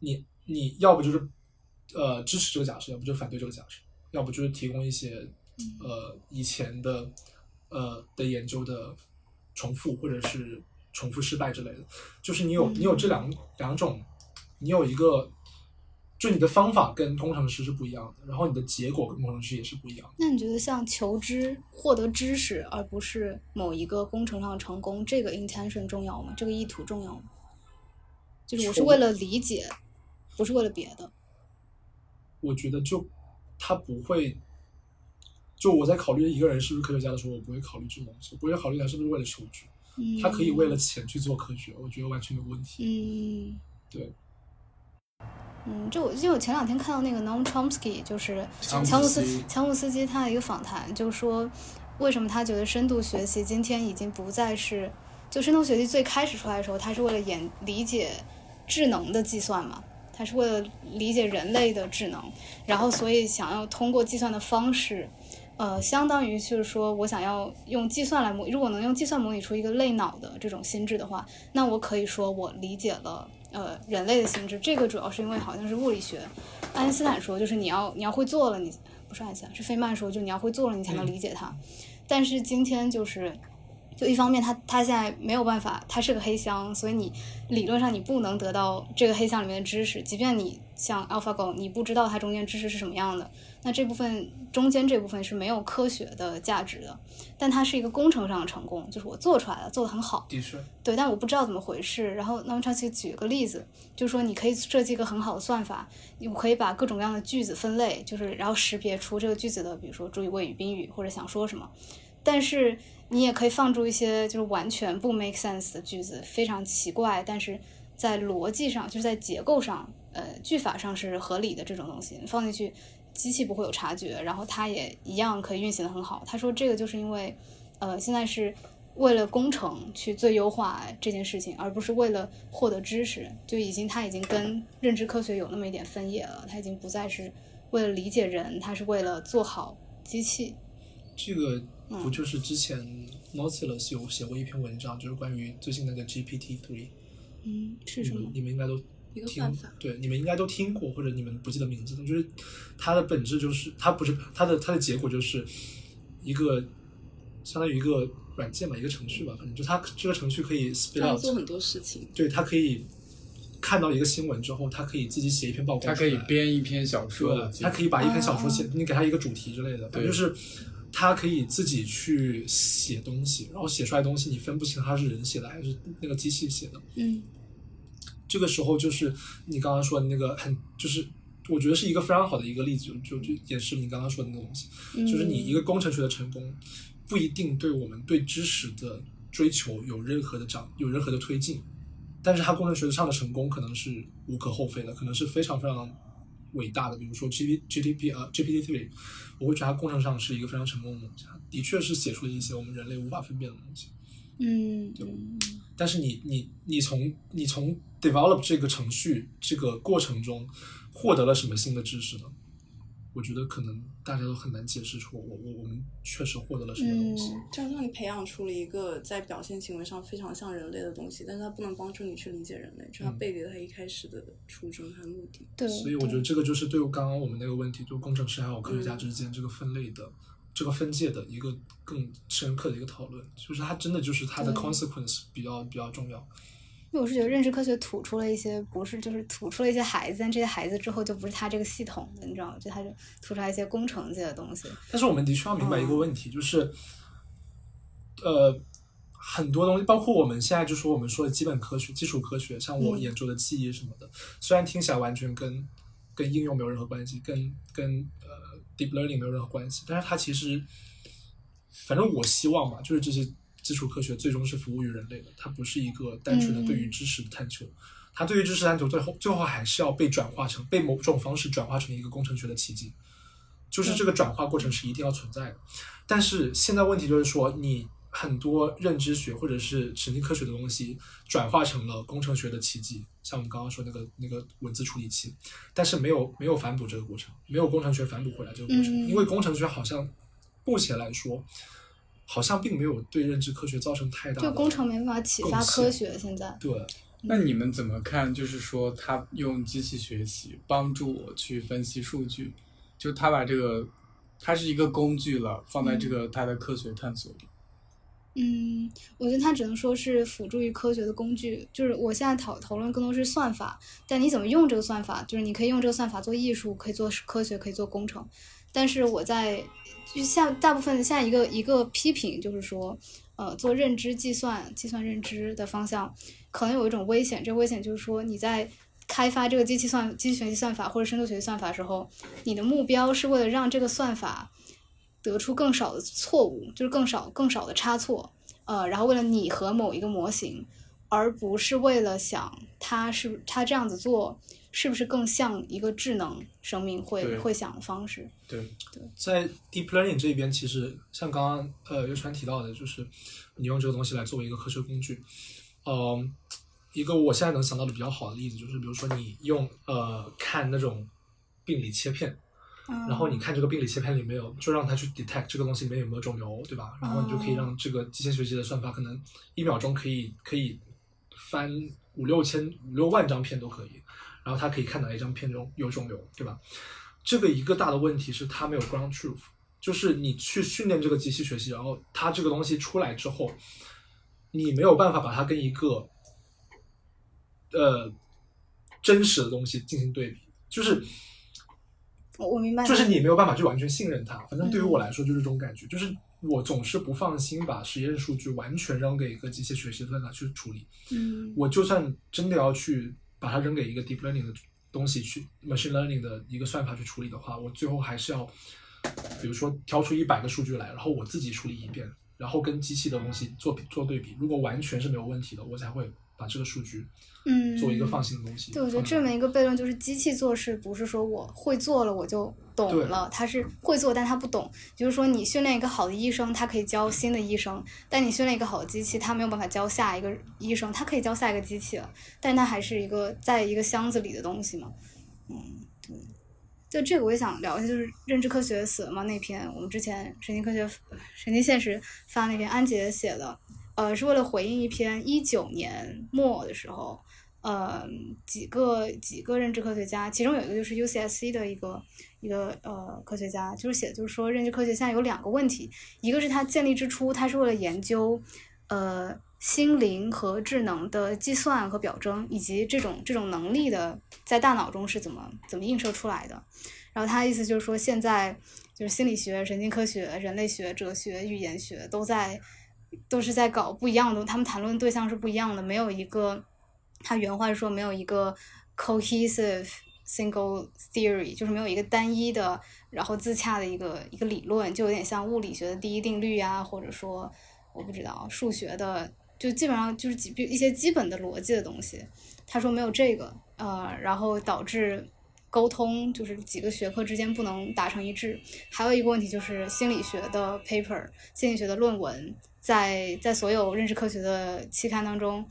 你你要不就是呃支持这个假设，要不就是反对这个假设，要不就是提供一些呃以前的呃的研究的重复或者是重复失败之类的。就是你有你有这两两种，你有一个。就你的方法跟工程师是不一样的，然后你的结果跟工程师也是不一样的。那你觉得像求知、获得知识，而不是某一个工程上的成功，这个 intention 重要吗？这个意图重要吗？就是我是为了理解，不是为了别的。我觉得就他不会，就我在考虑一个人是不是科学家的时候，我不会考虑这种东西，我不会考虑他是不是为了求知，嗯，他可以为了钱去做科学，我觉得完全没有问题。嗯。对，嗯，就我因为我前两天看到那个 Noam Chomsky，就是乔姆斯乔姆斯基他的一个访谈，就说为什么他觉得深度学习今天已经不再是，就深度学习最开始出来的时候，他是为了演理解智能的计算嘛，他是为了理解人类的智能，然后所以想要通过计算的方式。呃，相当于就是说我想要用计算来模，如果能用计算模拟出一个类脑的这种心智的话，那我可以说我理解了呃人类的心智。这个主要是因为好像是物理学，爱因斯坦说就是你要你要会做了，你不是爱因斯坦是费曼说就你要会做了，你才能理解它。但是今天就是就一方面它它现在没有办法，它是个黑箱，所以你理论上你不能得到这个黑箱里面的知识，即便你像 AlphaGo，你不知道它中间知识是什么样的，那这部分中间这部分是没有科学的价值的，但它是一个工程上的成功，就是我做出来了，做的很好，的确，对，但我不知道怎么回事。然后 m s k y 举个例子，就是说你可以设计一个很好的算法，你可以把各种各样的句子分类，就是然后识别出这个句子的，比如说主语、谓语、宾语或者想说什么，但是。你也可以放出一些就是完全不 make sense 的句子，非常奇怪，但是在逻辑上，就是在结构上，呃，句法上是合理的这种东西，放进去，机器不会有察觉，然后它也一样可以运行的很好。他说这个就是因为，呃，现在是为了工程去最优化这件事情，而不是为了获得知识，就已经它已经跟认知科学有那么一点分野了，它已经不再是为了理解人，它是为了做好机器。这个。不就是之前 Nautilus 有写过一篇文章，就是关于最近那个 GPT three，嗯，是什么？你们应该都听，对，你们应该都听过，或者你们不记得名字的，就是它的本质就是它不是它的它的结果就是一个相当于一个软件吧，一个程序吧，反正就它这个程序可以 spit out 做很多事情，对，它可以看到一个新闻之后，它可以自己写一篇报告，它可以编一篇小说，它可以把一篇小说写，你给它一个主题之类的，对，就是。他可以自己去写东西，然后写出来东西你分不清他是人写的还是那个机器写的。嗯，这个时候就是你刚刚说的那个很，就是我觉得是一个非常好的一个例子，就就就演示你刚刚说的那个东西，就是你一个工程学的成功不一定对我们对知识的追求有任何的长有任何的推进，但是他工程学上的成功可能是无可厚非的，可能是非常非常。伟大的，比如说 G P G T P 啊 G P T three，我会觉得它工程上是一个非常成功的东西，的确是写出了一些我们人类无法分辨的东西。嗯，对。但是你你你从你从 develop 这个程序这个过程中获得了什么新的知识呢？我觉得可能大家都很难解释出我我我们确实获得了什么东西。就让你培养出了一个在表现行为上非常像人类的东西，但是它不能帮助你去理解人类，就它背离了它一开始的初衷和目的。对。所以我觉得这个就是对刚刚我们那个问题，就工程师还有科学家之间这个分类的这个分界的一个更深刻的一个讨论，就是它真的就是它的 consequence 比较比较重要。因为我是觉得认知科学吐出了一些不是，就是吐出了一些孩子，但这些孩子之后就不是他这个系统的，你知道吗？就他就吐出来一些工程界的东西。但是我们的确要明白一个问题，就是，呃，很多东西，包括我们现在就说我们说的基本科学、基础科学，像我研究的记忆什么的，虽然听起来完全跟跟应用没有任何关系，跟跟呃 deep learning 没有任何关系，但是它其实，反正我希望吧，就是这些。基础科学最终是服务于人类的，它不是一个单纯的对于知识的探求，它对于知识探求最后最后还是要被转化成被某种方式转化成一个工程学的奇迹，就是这个转化过程是一定要存在的。但是现在问题就是说，你很多认知学或者是神经科学的东西转化成了工程学的奇迹，像我们刚刚说那个那个文字处理器，但是没有没有反哺这个过程，没有工程学反哺回来这个过程，因为工程学好像目前来说。好像并没有对认知科学造成太大。就工程没办法启发科学，现在。对。那你们怎么看？就是说，他用机器学习帮助我去分析数据，就他把这个，它是一个工具了，放在这个他的科学探索里。嗯，我觉得它只能说是辅助于科学的工具。就是我现在讨讨论更多是算法，但你怎么用这个算法？就是你可以用这个算法做艺术，可以做科学，可以做工程。但是我在。就像大部分像一个一个批评，就是说，呃，做认知计算、计算认知的方向，可能有一种危险。这个危险就是说，你在开发这个机器算、机器学习算法或者深度学习算法的时候，你的目标是为了让这个算法得出更少的错误，就是更少、更少的差错，呃，然后为了拟合某一个模型，而不是为了想它是它这样子做。是不是更像一个智能生命会会想的方式？对对，在 deep learning 这边，其实像刚刚呃岳川提到的，就是你用这个东西来作为一个科学工具。嗯，一个我现在能想到的比较好的例子，就是比如说你用呃看那种病理切片，然后你看这个病理切片里面有，就让它去 detect 这个东西里面有没有肿瘤，对吧？然后你就可以让这个机械学习的算法可能一秒钟可以可以翻五六千五六万张片都可以。然后他可以看到一张片中有肿瘤，对吧？这个一个大的问题是它没有 ground truth，就是你去训练这个机器学习，然后它这个东西出来之后，你没有办法把它跟一个呃真实的东西进行对比，就是我我明白，就是你没有办法去完全信任它。反正对于我来说就是这种感觉，就是我总是不放心把实验数据完全扔给一个机器学习算法去处理。嗯我就算真的要去把它扔给一个 deep learning 的东西去 machine learning 的一个算法去处理的话，我最后还是要，比如说挑出一百个数据来，然后我自己处理一遍，然后跟机器的东西做做对比。如果完全是没有问题的，我才会把这个数据嗯，做一个放心的东西。对，我觉得这么一个悖论就是，机器做事不是说我会做了我就懂了，它是会做，但它不懂。就是说，你训练一个好的医生，他可以教新的医生；但你训练一个好的机器，他没有办法教下一个医生，他可以教下一个机器了，但是它还是一个在一个箱子里的东西嘛。嗯，对。就这个我也想聊一下，就是认知科学死了吗那篇，我们之前神经科学、神经现实发那篇安杰写的，呃，是为了回应一篇一九年末的时候。呃，几个几个认知科学家，其中有一个就是 UCSC 的一个一个呃科学家，就是写就是说认知科学现在有两个问题，一个是它建立之初，它是为了研究呃心灵和智能的计算和表征，以及这种这种能力的在大脑中是怎么怎么映射出来的。然后他的意思就是说，现在就是心理学、神经科学、人类学、哲学、语言学都在都是在搞不一样的，他们谈论对象是不一样的，没有一个。他原话说没有一个 cohesive single theory，就是没有一个单一的，然后自洽的一个一个理论，就有点像物理学的第一定律啊，或者说我不知道数学的，就基本上就是几一些基本的逻辑的东西。他说没有这个，呃，然后导致沟通就是几个学科之间不能达成一致。还有一个问题就是心理学的 paper，心理学的论文在在所有认知科学的期刊当中。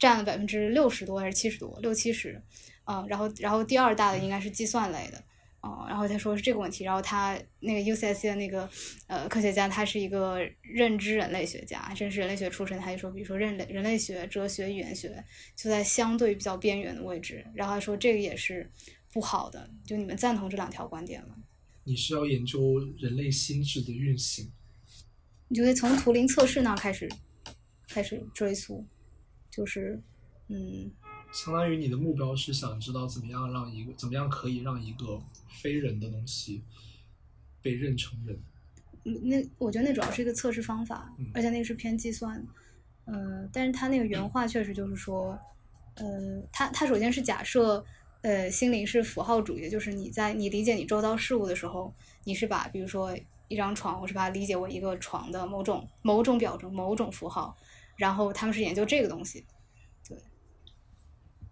占了百分之六十多还是七十多，六七十，啊、然后然后第二大的应该是计算类的，啊、然后他说是这个问题，然后他那个 UCSC 的那个呃科学家，他是一个认知人类学家，真是人类学出身，他就说，比如说人类人类学、哲学、语言学就在相对比较边缘的位置，然后他说这个也是不好的，就你们赞同这两条观点吗？你是要研究人类心智的运行，你就得从图灵测试那儿开始开始追溯。就是，嗯，相当于你的目标是想知道怎么样让一个怎么样可以让一个非人的东西被认成人。那我觉得那主要是一个测试方法，嗯而且那个是偏计算，呃，但是他那个原话确实就是说，呃，他他首先是假设，呃，心灵是符号主义，就是你在你理解你周遭事物的时候，你是把比如说一张床，我是把它理解为一个床的某种某种表征、某种符号。然后他们是研究这个东西，对，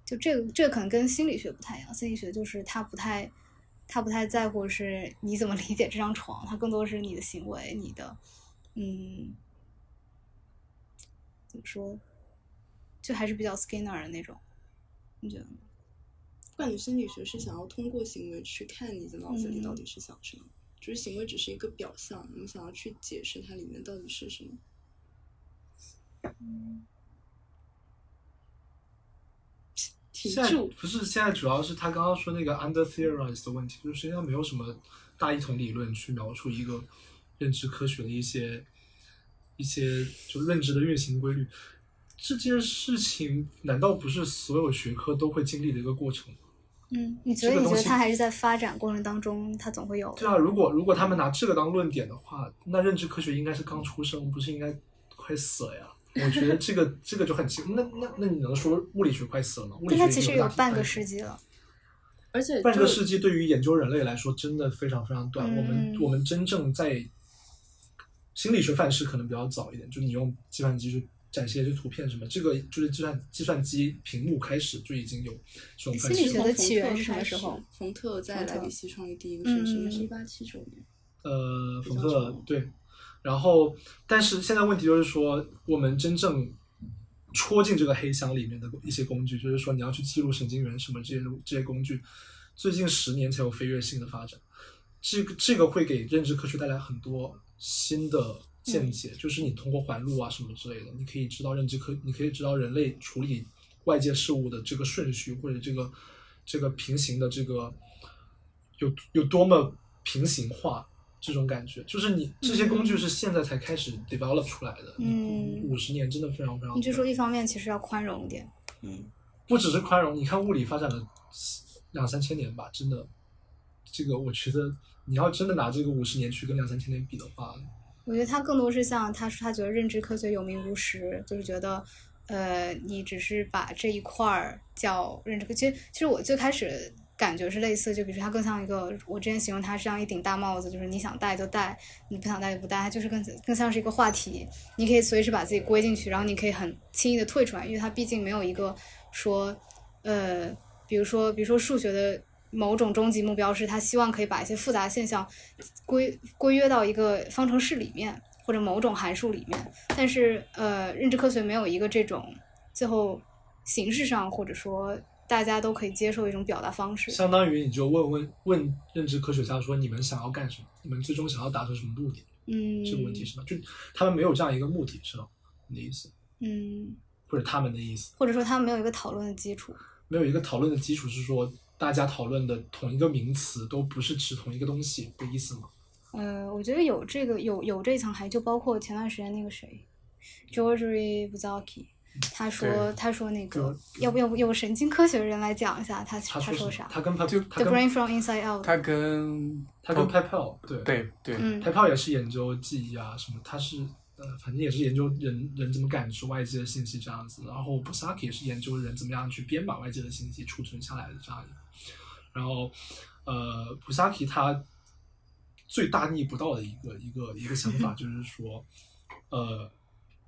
就这个这个可能跟心理学不太一样，心理学就是他不太他不太在乎是你怎么理解这张床，它更多是你的行为，你的嗯怎么说，就还是比较 Skinner 的那种，你觉得吗？感觉心理学是想要通过行为去看你的脑子里到底是想什么，就是行为只是一个表象，你想要去解释它里面到底是什么。停现在住，不是现在主要是他刚刚说那个 under theorized 的问题，就是实际上没有什么大一统理论去描述一个认知科学的一些一些就认知的运行规律。这件事情难道不是所有学科都会经历的一个过程吗？嗯，你觉得你觉得这个东西它还是在发展过程当中，它总会有对啊，如果如果他们拿这个当论点的话，那认知科学应该是刚出生，不是应该快死了呀？我觉得这个这个就很奇，那那那你能说物理学快死了吗？物理学但它其实已经有半个世纪了。而且半个世纪对于研究人类来说真的非常非常短。我们嗯我们真正在心理学范式可能比较早一点，就你用计算机去展现一些图片什么，这个就是计算计算机屏幕开始就已经有这种范式了。心理学的从起源是什么时候？冯特在特莱比锡创立第一个实验室，应该是嗯一八七九年。呃，冯特对，然后但是现在问题就是说，我们真正戳进这个黑箱里面的一些工具，就是说你要去记录神经元什么这些这些工具，最近十年才有飞跃性的发展。这个这个会给认知科学带来很多新的见解，就是你通过环路啊什么之类的，你可以知道认知科，你可以知道人类处理外界事物的这个顺序或者这个这个平行的这个有有多么平行化，这种感觉，就是你这些工具是现在才开始 develop 出来的，嗯。五十年真的非常非常。你就说一方面其实要宽容一点，嗯。不只是宽容，你看物理发展了两三千年吧，真的，这个我觉得你要真的拿这个五十年去跟两三千年比的话，我觉得他更多是像他说他觉得认知科学有名无实，就是觉得，呃，你只是把这一块儿叫认知科。其实其实我最开始感觉是类似，就比如说他更像一个，我之前形容他是像一顶大帽子，就是你想戴就戴，你不想戴就不戴，它就是更更像是一个话题，你可以随时把自己归进去，然后你可以很轻易的退出来，因为它毕竟没有一个说，呃，比如说比如说数学的。某种终极目标是他希望可以把一些复杂现象归归约到一个方程式里面，或者某种函数里面。但是呃，认知科学没有一个这种最后形式上或者说大家都可以接受的一种表达方式。相当于你就问问问认知科学家说你们想要干什么？你们最终想要达成什么目的？嗯，这个问题是吧？就他们没有这样一个目的，是吗？你的意思？嗯，或者他们的意思？或者说他们没有一个讨论的基础。没有一个讨论的基础是说。大家讨论的同一个名词都不是指同一个东西的意思吗？呃，我觉得有这个有有这一层含义，就包括前段时间那个谁，George Buzaki，他说他说那个要不要不有神经科学的人来讲一下他他说啥？他跟他就 The Brain from Inside Out，他跟他跟 PayPal 对对对嗯，PayPal 也是研究记忆啊什么，他是呃反正也是研究人人怎么感知外界的信息这样子，然后 Buzaki 也是研究人怎么样去编码外界的信息储存下来的这样一个。然后，呃，普萨基他最大逆不道的一个一个一个想法 [LAUGHS] 就是说，呃，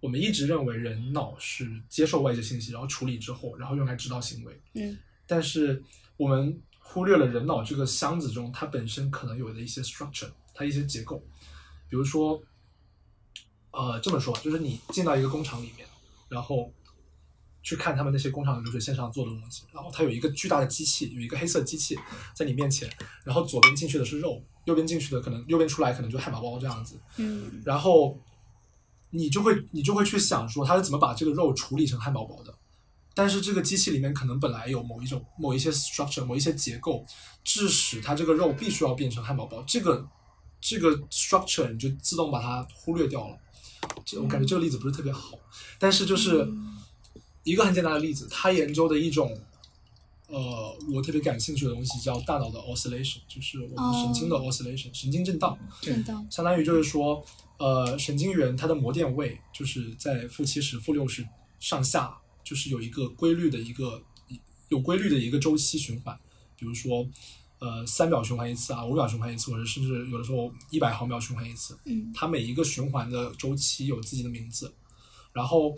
我们一直认为人脑是接受外界信息，然后处理之后，然后用来指导行为。嗯。但是我们忽略了人脑这个箱子中它本身可能有的一些 structure，它一些结构，比如说，呃，这么说，就是你进到一个工厂里面，然后。去看他们那些工厂的流水线上做的东西，然后它有一个巨大的机器，有一个黑色机器在你面前，然后左边进去的是肉，右边进去的可能右边出来可能就汉堡包这样子，嗯，然后你就会你就会去想说它是怎么把这个肉处理成汉堡包的，但是这个机器里面可能本来有某一种某一些 structure 某一些结构，致使它这个肉必须要变成汉堡包，这个这个 structure 你就自动把它忽略掉了，这我感觉这个例子不是特别好，但是就是。一个很简单的例子，他研究的一种，呃，我特别感兴趣的东西叫大脑的 oscillation，就是我们神经的 oscillation，、神经震荡。震荡。相当于就是说，呃，神经元它的膜电位就是在负七十、负六十上下，就是有一个规律的一个有规律的一个周期循环。比如说，呃，三秒循环一次啊，五秒循环一次，或者甚至有的时候一百毫秒循环一次。嗯。它每一个循环的周期有自己的名字，然后。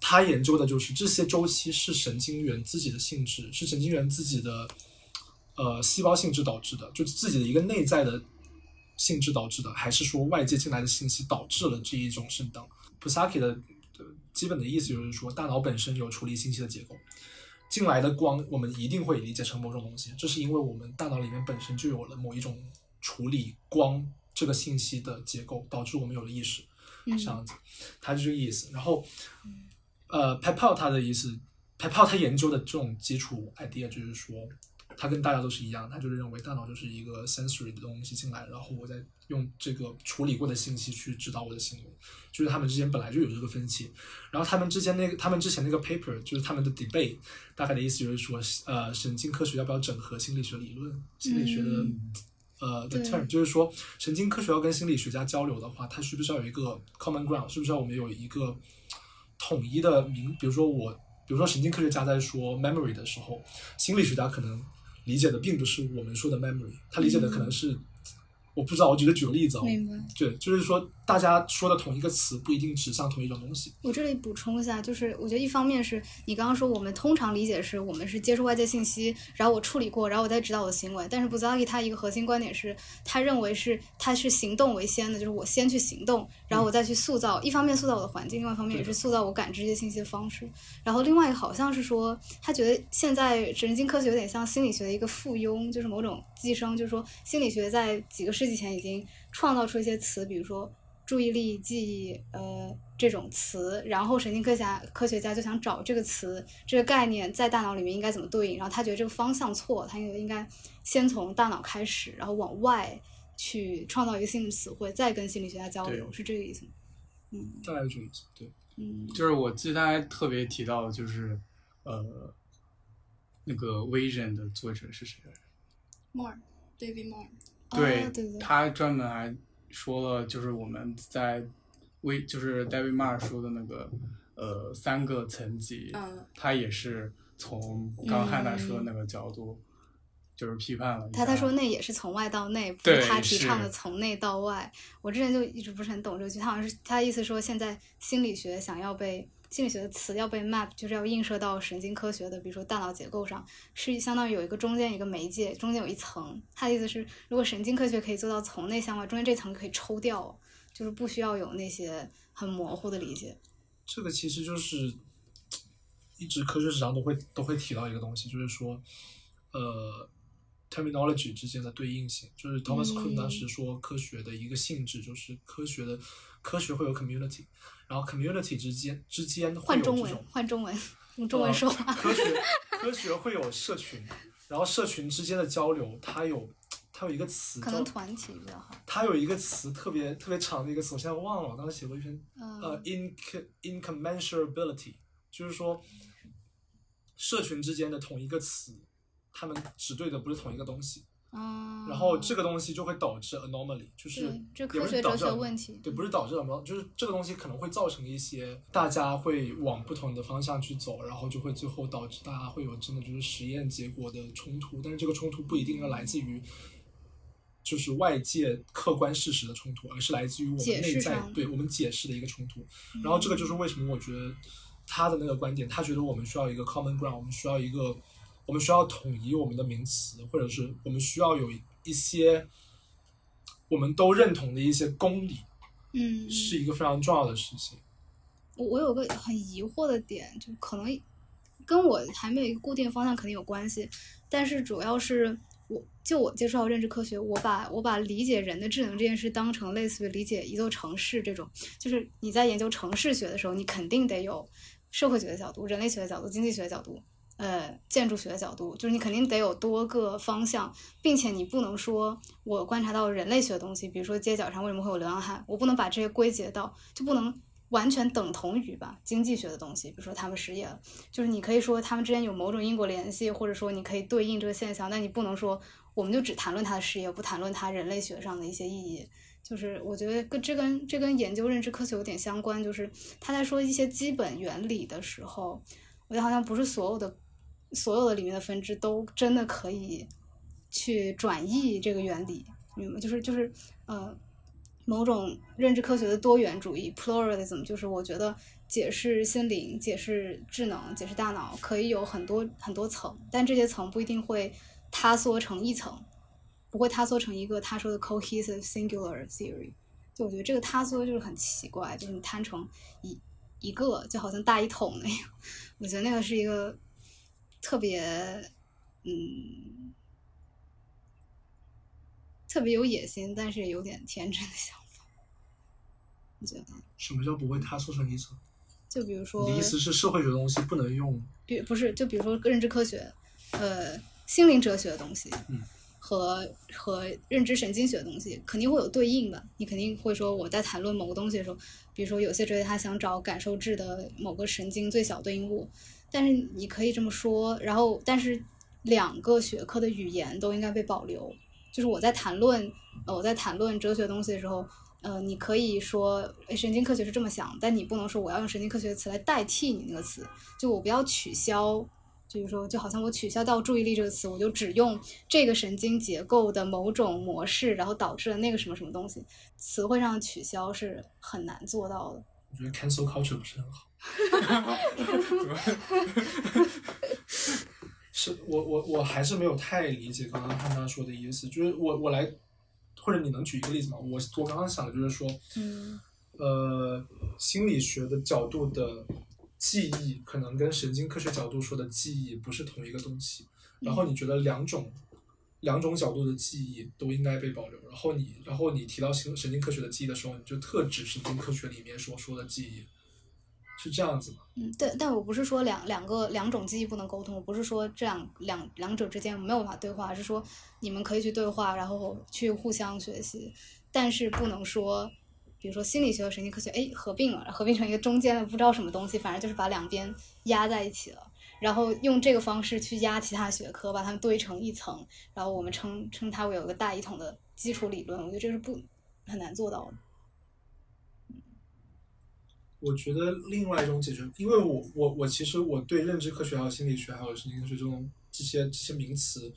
他研究的就是这些周期是神经元自己的性质，是神经元自己的呃细胞性质导致的，就自己的一个内在的性质导致的，还是说外界进来的信息导致了这一种震荡？Pusaki 的基本的意思就是说，大脑本身有处理信息的结构，进来的光我们一定会理解成某种东西，这是因为我们大脑里面本身就有了某一种处理光这个信息的结构，导致我们有了意识，这样子，它就这个意思。然后。呃，PayPal 他的意思，PayPal 他研究的这种基础 idea 就是说，他跟大家都是一样，他就是认为大脑就是一个 sensory 的东西进来，然后我再用这个处理过的信息去指导我的行为，就是他们之间本来就有这个分歧。然后他们之间那个，他们之前那个 paper 就是他们的 debate，大概的意思就是说，呃，神经科学要不要整合心理学理论，心理学的、呃的 term，就是说神经科学要跟心理学家交流的话，它需不需要有一个 common ground，是不是要我们有一个统一的名，比如说我，比如说神经科学家在说 memory 的时候，心理学家可能理解的并不是我们说的 memory，他理解的可能是。我不知道，我举个举个例子啊，明白。对，就是说大家说的同一个词不一定指向同一种东西。我这里补充一下，就是我觉得一方面是你刚刚说我们通常理解是我们是接受外界信息，然后我处理过，然后我再指导我的行为。但是 Buzaki 他一个核心观点是，他认为是他是行动为先的，就是我先去行动，然后我再去塑造。一方面塑造我的环境，另外一方面也是塑造我感知这些信息的方式。然后另外一个好像是说，他觉得现在神经科学有点像心理学的一个附庸，就是某种寄生，就是说心理学在几个世纪前已经创造出一些词，比如说注意力、记忆，呃，这种词。然后神经科学家科学家就想找这个词、这个概念在大脑里面应该怎么对应。然后他觉得这个方向错，他应该应该先从大脑开始，然后往外去创造一个新的词汇，再跟心理学家交流，是这个意思吗？嗯大概这个意思。对，嗯就是我记得大家特别提到，就是呃，那个《Vision》的作者是谁来着？Mar David Mar，对，哦对对对。他专门还说了，就是我们在微，就是 David Marr 说的那个呃三个层级，嗯。他也是从刚刚汉娜说的那个角度，就是批判了他他说那也是从外到内，不是他提倡的从内到外。我之前就一直不是很懂这个句，他好像是他的意思说，现在心理学想要被心理学的词要被 map，就是要映射到神经科学的，比如说大脑结构上，是相当于有一个中间一个媒介，中间有一层。他的意思是，如果神经科学可以做到从内向外，中间这层可以抽掉，就是不需要有那些很模糊的理解。这个其实就是一直科学史上都会都会提到一个东西，就是说，呃，terminology 之间的对应性。就是 Thomas 嗯 Kuhn 当时说，科学的一个性质就是科学的科学会有 community，然后 community 之间之间会换中文有这种，换中文，用中文呃说话。科学科学会有社群，然后社群之间的交流，它有它有一个词可能团体比较好。它有一个词特别特别长的一个词，我现在忘了，我当时写过一篇嗯，呃，inc incommensurability，就是说社群之间的同一个词，他们指对的不是同一个东西，嗯，然后这个东西就会导致 anomaly，就是也科学哲学不是导致问题对，不是导致 anomaly，就是这个东西可能会造成一些大家会往不同的方向去走，然后就会最后导致大家会有真的就是实验结果的冲突，但是这个冲突不一定要来自于。就是外界客观事实的冲突，而是来自于我们内在对我们解释的一个冲突。然后这个就是为什么我觉得他的那个观点，他觉得我们需要一个 common ground，我们需要一个，我们需要统一我们的名词，或者是我们需要有一些我们都认同的一些公理，嗯，是一个非常重要的事情。我我有个很疑惑的点，就可能跟我还没有一个固定方向肯定有关系，但是主要是我就我接触到认知科学，我把我把理解人的智能这件事当成类似于理解一座城市这种，就是你在研究城市学的时候，你肯定得有社会学的角度、人类学的角度、经济学的角度。呃，建筑学的角度，就是你肯定得有多个方向，并且你不能说我观察到人类学的东西，比如说街角上为什么会有流浪汉，我不能把这些归结到，就不能完全等同于吧经济学的东西，比如说他们失业了，就是你可以说他们之间有某种因果联系，或者说你可以对应这个现象，但你不能说我们就只谈论他的失业，不谈论他人类学上的一些意义。就是我觉得跟这跟这跟研究认知科学有点相关，就是他在说一些基本原理的时候，我觉得好像不是所有的所有的里面的分支都真的可以去转译这个原理，明白？就是就是呃，某种认知科学的多元主义 （pluralism），就是我觉得解释心灵、解释智能、解释大脑可以有很多很多层，但这些层不一定会塌缩成一层，不会塌缩成一个他说的 cohesive singular theory。就我觉得这个塌缩就是很奇怪，就是你摊成一一个，就好像大一统那样。我觉得那个是一个特别，嗯，特别有野心，但是也有点天真的想法。你觉得，什么叫不为他促成一层？就比如说，你的意思是社会学的东西不能用？比不是，就比如说认知科学，呃，心灵哲学的东西，嗯和和认知神经学的东西肯定会有对应的。你肯定会说，我在谈论某个东西的时候，比如说有些哲学家想找感受质的某个神经最小对应物，但是你可以这么说，然后但是两个学科的语言都应该被保留。就是我在谈论，呃，我在谈论哲学东西的时候，呃，你可以说诶神经科学是这么想，但你不能说我要用神经科学的词来代替你那个词，就我不要取消。就是说，就好像我取消掉注意力这个词，我就只用这个神经结构的某种模式，然后导致了那个什么什么东西。词汇上的取消是很难做到的。我觉得 cancel culture 不是很好。是我我我还是没有太理解刚刚汉娜说的意思，就是我我来，或者你能举一个例子吗？我我刚刚想的就是说，嗯呃，心理学的角度的记忆，可能跟神经科学角度说的记忆不是同一个东西。然后你觉得两种两种角度的记忆都应该被保留。然后你然后你提到神神经科学的记忆的时候，你就特指神经科学里面所说的记忆，是这样子吗？嗯，对，但我不是说两两个两种记忆不能沟通，我不是说这两两两者之间没有办法对话，而是说你们可以去对话，然后去互相学习，但是不能说，比如说心理学和神经科学，哎，合并了，合并成一个中间的不知道什么东西，反正就是把两边压在一起了，然后用这个方式去压其他学科，把它们堆成一层，然后我们称称它为有一个大一统的基础理论，我觉得这是不很难做到的。我觉得另外一种解决，因为我我我其实我对认知科学还有心理学还有神经科学这种这些这些名词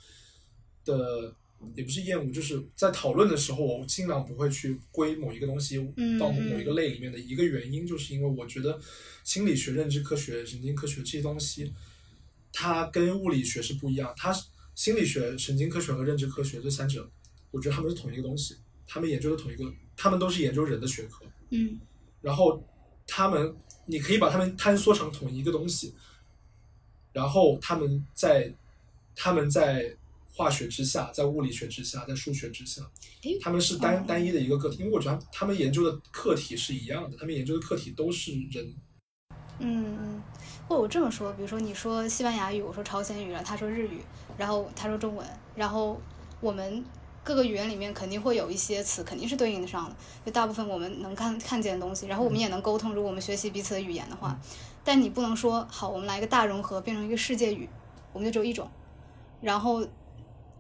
的也不是厌恶，就是在讨论的时候，我尽量不会去归某一个东西嗯到某一个类里面的一个原因，就是因为我觉得心理学、认知科学、神经科学这些东西，它跟物理学是不一样，它是心理学、神经科学和认知科学这三者，我觉得他们是同一个东西，他们研究的同一个，他们都是研究人的学科。嗯然后他们，你可以把他们坍缩成同一个东西，然后他们在他们在化学之下，在物理学之下，在数学之下，他们是单、哦单一的一个个体，因为我觉得他们研究的课题是一样的，他们研究的课题都是人。嗯嗯，或者我这么说，比如说你说西班牙语，我说朝鲜语，他说日语，然后他说中文，然后我们各个语言里面肯定会有一些词肯定是对应得上的，就大部分我们能看看见的东西，然后我们也能沟通。如果我们学习彼此的语言的话，但你不能说好，我们来一个大融合，变成一个世界语，我们就只有一种。然后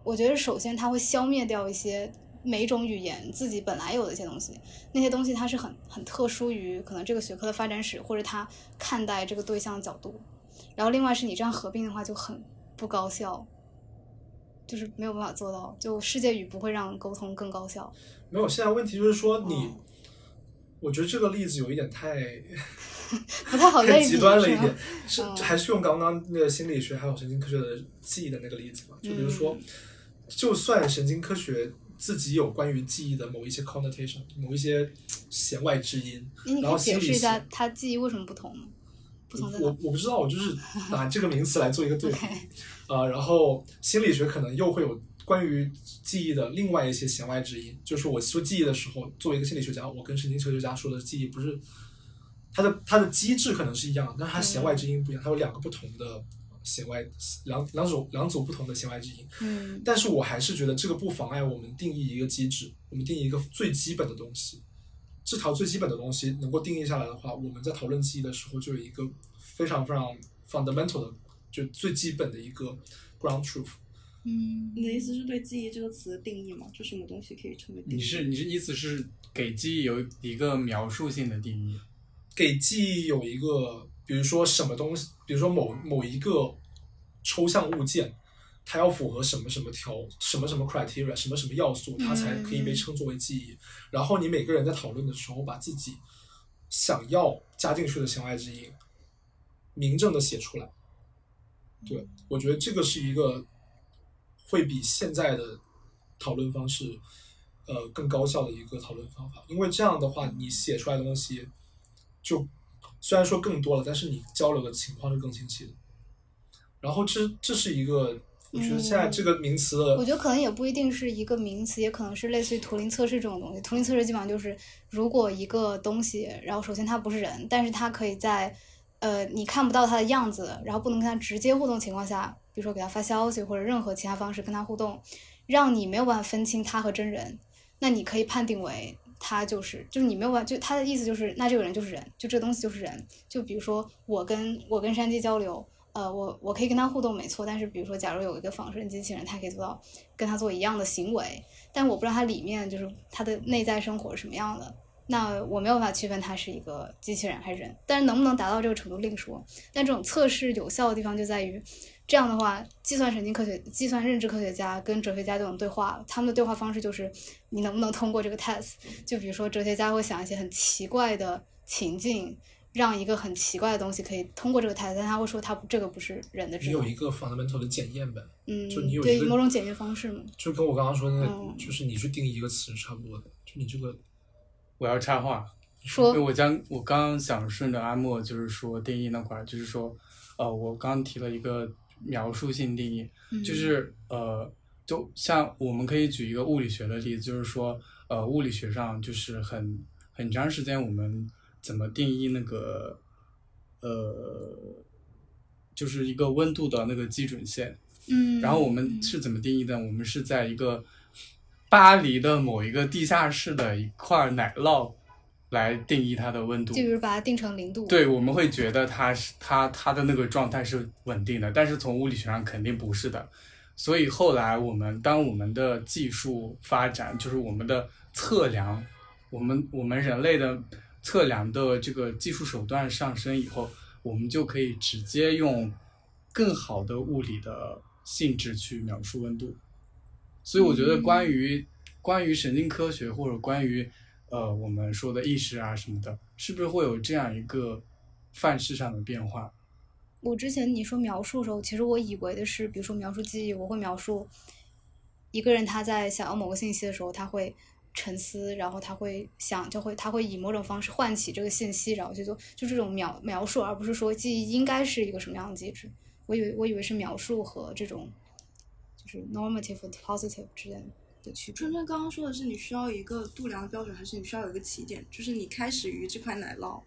我觉得首先它会消灭掉一些每种语言自己本来有的一些东西，那些东西它是很很特殊于可能这个学科的发展史或者它看待这个对象的角度。然后另外是你这样合并的话就很不高效，就是没有办法做到，就世界语不会让沟通更高效。没有，现在问题就是说你，嗯我觉得这个例子有一点太 [LAUGHS] 不太好 [LAUGHS] 类比，太极端了一点，是嗯还是用刚刚那个心理学还有神经科学的记忆的那个例子嘛？就比如说，嗯就算神经科学自己有关于记忆的某一些 connotation，某一些弦外之音，然后解释一下学它记忆为什么不同呢？不同在我我不知道，我就是拿这个名词来做一个对比。[LAUGHS] 呃，然后心理学可能又会有关于记忆的另外一些弦外之音，就是我说记忆的时候，作为一个心理学家，我跟神经科学家说的记忆不是它的它的机制可能是一样的，但是它弦外之音不一样，它有两个不同的弦外两两种两组不同的弦外之音。嗯但是我还是觉得这个不妨碍我们定义一个机制，我们定义一个最基本的东西。这条最基本的东西能够定义下来的话，我们在讨论记忆的时候就有一个非常非常 fundamental 的，就最基本的一个 ground truth。嗯你的意思是对记忆这个词的定义吗？就什么东西可以称为定义？你是你是意思是给记忆有一个描述性的定义？给记忆有一个，比如说什么东西，比如说某某一个抽象物件，它要符合什么什么条什么什么 criteria 什么什么要素，它才可以被称作为记忆。然后你每个人在讨论的时候，把自己想要加进去的弦外之音，明正的写出来。对，我觉得这个是一个会比现在的讨论方式，呃，更高效的一个讨论方法。因为这样的话，你写出来的东西，就虽然说更多了，但是你交流的情况是更清晰的。然后这这是一个，我觉得现在这个名词的，我觉得可能也不一定是一个名词，也可能是类似于图灵测试这种东西。图灵测试基本上就是，如果一个东西，然后首先它不是人，但是它可以在呃你看不到它的样子，然后不能跟它直接互动情况下，比如说给它发消息或者任何其他方式跟它互动，让你没有办法分清它和真人，那你可以判定为他就是就是你没有办法，就他的意思就是那这个人就是人，就这东西就是人。就比如说我跟我跟山鸡交流。呃，我我可以跟他互动，没错。但是比如说，假如有一个仿生机器人，它可以做到跟他做一样的行为，但我不知道它里面就是它的内在生活是什么样的，那我没有办法区分它是一个机器人还是人。但是能不能达到这个程度另说。但这种测试有效的地方就在于，这样的话，计算神经科学、计算认知科学家跟哲学家这种对话，他们的对话方式就是你能不能通过这个 test。就比如说，哲学家会想一些很奇怪的情境。让一个很奇怪的东西可以通过这个 test，但他会说他这个不是人的。你有一个 fundamental 的检验呗，嗯，就你有一对个某种检验方式嘛。就跟我刚刚说的那个，嗯就是你去定义一个词是差不多的。就你这个，我要插话，因为说，我将我刚刚想顺着阿莫就是说定义那块儿，就是说，呃，我刚刚提了一个描述性定义，嗯就是呃，就像我们可以举一个物理学的例子，就是说，呃，物理学上就是很很长时间我们怎么定义那个呃，就是一个温度的那个基准线。嗯，然后我们是怎么定义的？我们是在一个巴黎的某一个地下室的一块奶酪来定义它的温度就。比如把它定成零度，对，我们会觉得它是它它的那个状态是稳定的，但是从物理学上肯定不是的。所以后来我们当我们的技术发展，就是我们的测量，我们我们人类的测量的这个技术手段上升以后，我们就可以直接用更好的物理的性质去描述温度。所以我觉得关于、关于神经科学或者关于呃我们说的意识啊什么的，是不是会有这样一个范式上的变化？我之前你说描述的时候，其实我以为的是，比如说描述记忆，我会描述一个人他在想要某个信息的时候，他会沉思，然后他会想，就会他会以某种方式唤起这个信息，然后去做，就这种描描述，而不是说记忆应该是一个什么样的机制。我以为我以为是描述和这种就是 normative positive 之间的区别。春春刚刚说的是你需要一个度量的标准，还是你需要有一个起点？就是你开始于这块奶酪，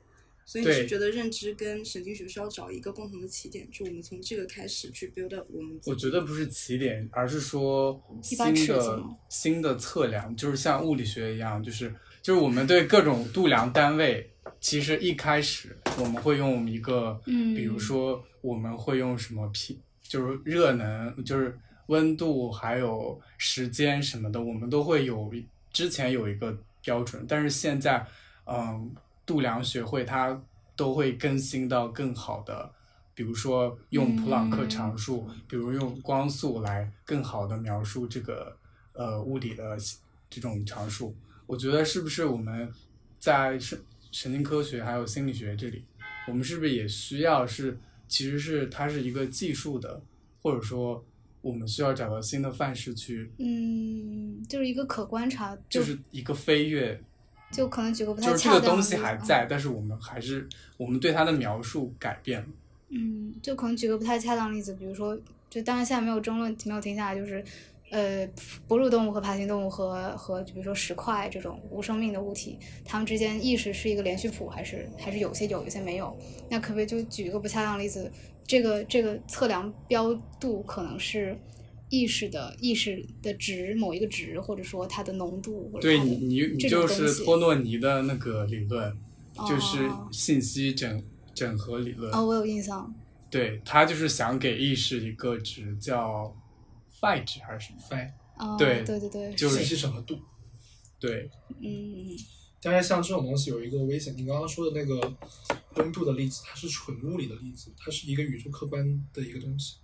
所以你是觉得认知跟神经学需要找一个共同的起点，就我们从这个开始去 build up 我们。我觉得不是起点，而是说新的新的测量，就是像物理学一样，就是就是我们对各种度量单位，其实一开始我们会用一个，嗯比如说我们会用什么 P，就是热能，就是温度，还有时间什么的，我们都会有之前有一个标准，但是现在，嗯，度量学会它都会更新到更好的。比如说用普朗克常数，比如用光速来更好的描述这个呃物理的这种常数。我觉得是不是我们在神神经科学还有心理学这里，我们是不是也需要是其实是它是一个技术的，或者说我们需要找到新的范式去，嗯，就是一个可观察，就就是一个飞跃，就可能举个不太就是这恰当的个东西例子啊还在，但是我们还是我们对它的描述改变了。嗯，就可能举个不太恰当的例子，比如说，就当然现在没有争论，没有停下来，就是，呃，哺乳动物和爬行动物和和比如说石块这种无生命的物体，它们之间意识是一个连续谱，还是还是有些有，有些没有？那可不可以就举一个不恰当的例子？这个这个测量标度可能是意识的意识的值某一个值，或者说它的浓度，或者它的对你，你你就是托诺尼的那个理论，就是哦信息整整合理论。哦，我有印象，对他就是想给意识一个值叫 phi 值还是什么？phi 哦，对对对对，就是信息整合度。对，嗯当然，像这种东西有一个危险，你刚刚说的那个温度的例子，它是纯物理的例子，它是一个宇宙客观的一个东西。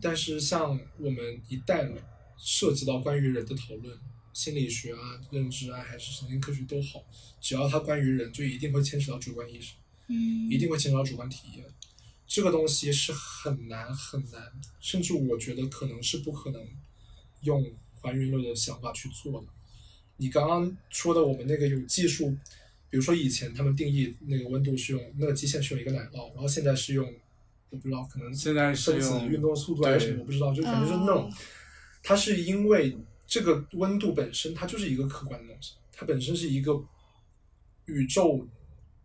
但是，像我们一旦涉及到关于人的讨论，心理学啊、认知啊，还是神经科学都好，只要它关于人，就一定会牵扯到主观意识，嗯，一定会牵扯到主观体验。这个东西是很难很难，甚至我觉得可能是不可能用还原论的想法去做的。你刚刚说的我们那个有技术，比如说以前他们定义那个温度是用那个极限是用一个奶酪，然后现在是用我不知道可能现在是分子用运动速度还是什么我不知道，就反正就是那种哦，它是因为这个温度本身它就是一个客观的东西，它本身是一个宇宙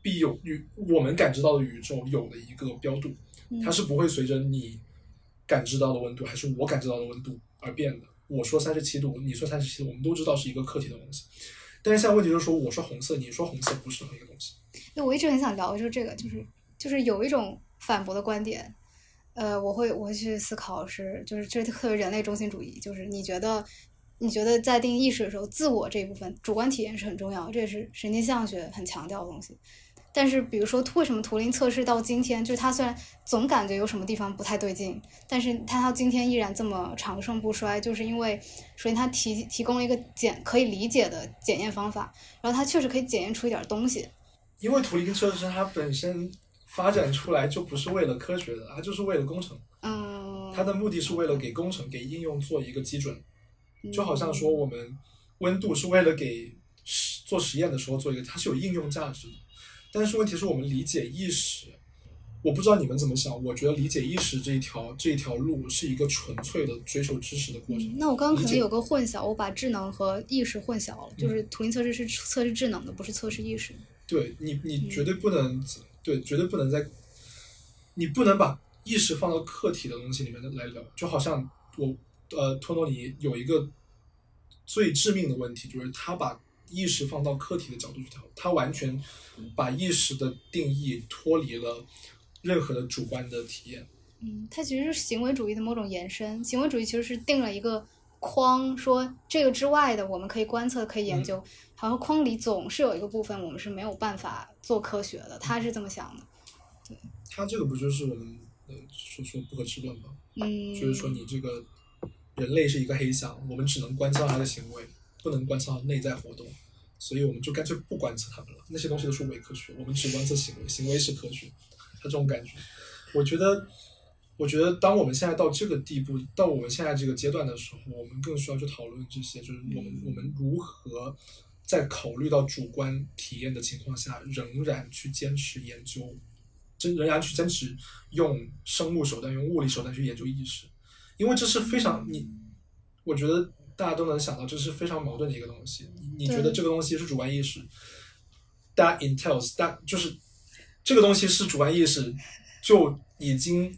必有宇我们感知到的宇宙有的一个标度，嗯它是不会随着你感知到的温度还是我感知到的温度而变的。我说三十七度，你说三十七度，我们都知道是一个客体的东西。但是现在问题就是说，我说红色，你说红色不是同一个东西。那我一直很想聊的就是这个，就是就是有一种反驳的观点，呃，我会我会去思考是，就是这特别人类中心主义，就是你觉得你觉得在定义意识的时候，自我这一部分主观体验是很重要，这也是神经象学很强调的东西。但是，比如说，为什么图灵测试到今天，就是它虽然总感觉有什么地方不太对劲，但是它到今天依然这么长盛不衰，就是因为首先它提提供了一个检可以理解的检验方法，然后它确实可以检验出一点东西。因为图灵测试它本身发展出来就不是为了科学的，它就是为了工程。嗯，它的目的是为了给工程、给应用做一个基准，嗯就好像说我们温度是为了给实做实验的时候做一个，它是有应用价值的。但是问题是我们理解意识，我不知道你们怎么想，我觉得理解意识这一条这一条路是一个纯粹的追求知识的过程。嗯那我刚刚可能有个混淆，我把智能和意识混淆了，就是嗯图灵测试是测试智能的，不是测试意识。对你，你嗯绝对不能，对，绝对不能在你不能把意识放到客体的东西里面来聊，就好像我呃托诺尼有一个最致命的问题，就是他把意识放到客体的角度去调，他完全把意识的定义脱离了任何的主观的体验。嗯，它其实是行为主义的某种延伸。行为主义其实是定了一个框，说这个之外的我们可以观测、可以研究，好像框里总是有一个部分我们是没有办法做科学的。他是这么想的。对他这个不就是我们呃说说不可知论吗？嗯，就是说你这个人类是一个黑箱，我们只能观测到它的行为，不能观测到内在活动，所以我们就干脆不观测它们了。那些东西都是伪科学，我们只观测行为，行为是科学。他这种感觉，我觉得，我觉得当我们现在到这个地步，到我们现在这个阶段的时候，我们更需要去讨论这些，就是我们我们如何在考虑到主观体验的情况下，仍然去坚持研究。真仍然去坚持用生物手段、用物理手段去研究意识，因为这是非常你，我觉得大家都能想到，这是非常矛盾的一个东西。你你觉得这个东西是主观意识，that entails that 就是这个东西是主观意识，就已经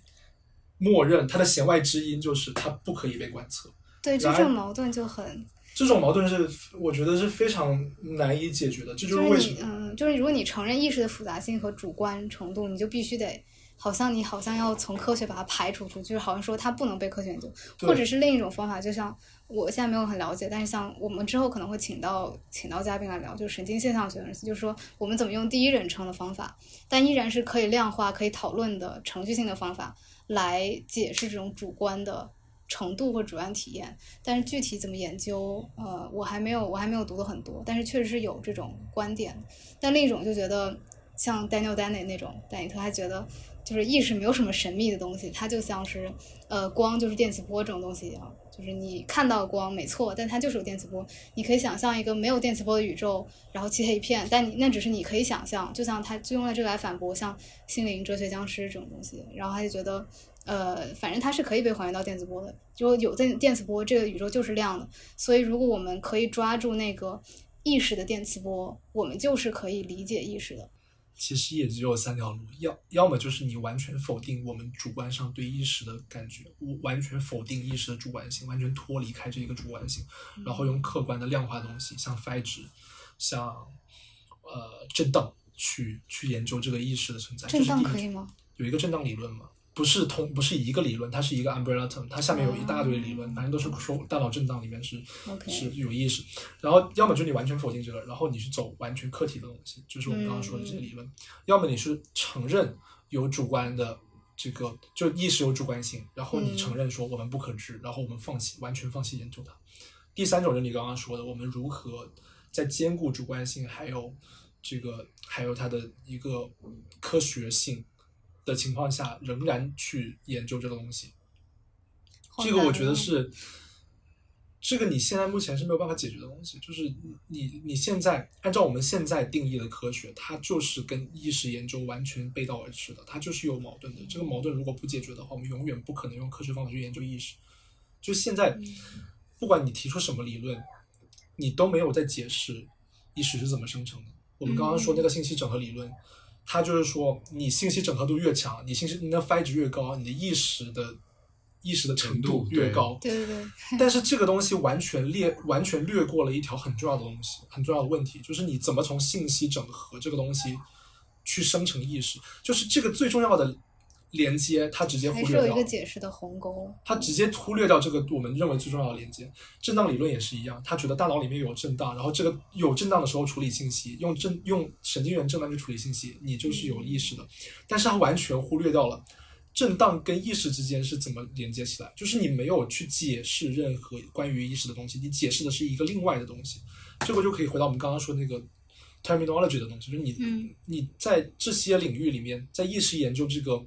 默认它的弦外之音就是它不可以被观测。对，这种矛盾就很。这种矛盾是我觉得是非常难以解决的，这就是为什么。嗯，就是如果你承认意识的复杂性和主观程度，你就必须得，好像你好像要从科学把它排除出去，就是好像说它不能被科学研究，或者是另一种方法，就像我现在没有很了解，但是像我们之后可能会请到请到嘉宾来聊，就是神经现象学的就是说我们怎么用第一人称的方法，但依然是可以量化、可以讨论的程序性的方法来解释这种主观的。程度或主观体验，但是具体怎么研究，呃，我还没有，我还没有读的很多，但是确实是有这种观点。但另一种就觉得，像 Daniel Dennett 那种，丹尼特还觉得，就是意识没有什么神秘的东西，它就像是，呃，光就是电磁波这种东西一样，就是你看到光没错，但它就是有电磁波。你可以想象一个没有电磁波的宇宙，然后漆黑一片，但你那只是你可以想象，就像他就用了这个来反驳像心灵、哲学、僵尸这种东西，然后他就觉得。呃，反正它是可以被还原到电磁波的，就有电电磁波，这个宇宙就是亮的。所以，如果我们可以抓住那个意识的电磁波，我们就是可以理解意识的。其实也只有三条路，要要么就是你完全否定我们主观上对意识的感觉，完全否定意识的主观性，完全脱离开这一个主观性，然后用客观的量化东西，像 phi 值，像呃震荡去去研究这个意识的存在。震荡可以吗？有一个震荡理论嘛。不是同不是一个理论，它是一个 umbrella term，它下面有一大堆理论，反正都是说大脑震荡里面是是有意识。然后要么就你完全否定这个，然后你去走完全客体的东西，就是我们刚刚说的这些理论；要么你是承认有主观的这个，就意识有主观性，然后你承认说我们不可知，然后我们放弃完全放弃研究它。第三种就是你刚刚说的，我们如何在兼顾主观性还有这个还有它的一个科学性。的情况下，仍然去研究这个东西，这个我觉得是，这个你现在目前是没有办法解决的东西。就是你你现在按照我们现在定义的科学，它就是跟意识研究完全背道而驰的，它就是有矛盾的。这个矛盾如果不解决的话，我们永远不可能用科学方法去研究意识。就现在，不管你提出什么理论，你都没有在解释意识是怎么生成的。我们刚刚说那个信息整合理论。他就是说，你信息整合度越强，你信息你的 phi 值越高，你的意识的意识的程度越高。对对对。但是这个东西完全略完全略过了一条很重要的东西，很重要的问题，就是你怎么从信息整合这个东西去生成意识，就是这个最重要的。连接，它直接忽略掉。还是有一个解释的鸿沟。它直接忽略掉这个我们认为最重要的连接。震荡理论也是一样，他觉得大脑里面有震荡，然后这个有震荡的时候处理信息，用震用神经元震荡去处理信息，你就是有意识的。但是他完全忽略掉了震荡跟意识之间是怎么连接起来，就是你没有去解释任何关于意识的东西，你解释的是一个另外的东西。这个就可以回到我们刚刚说那个 terminology 的东西，就是你你在这些领域里面，在意识研究这个。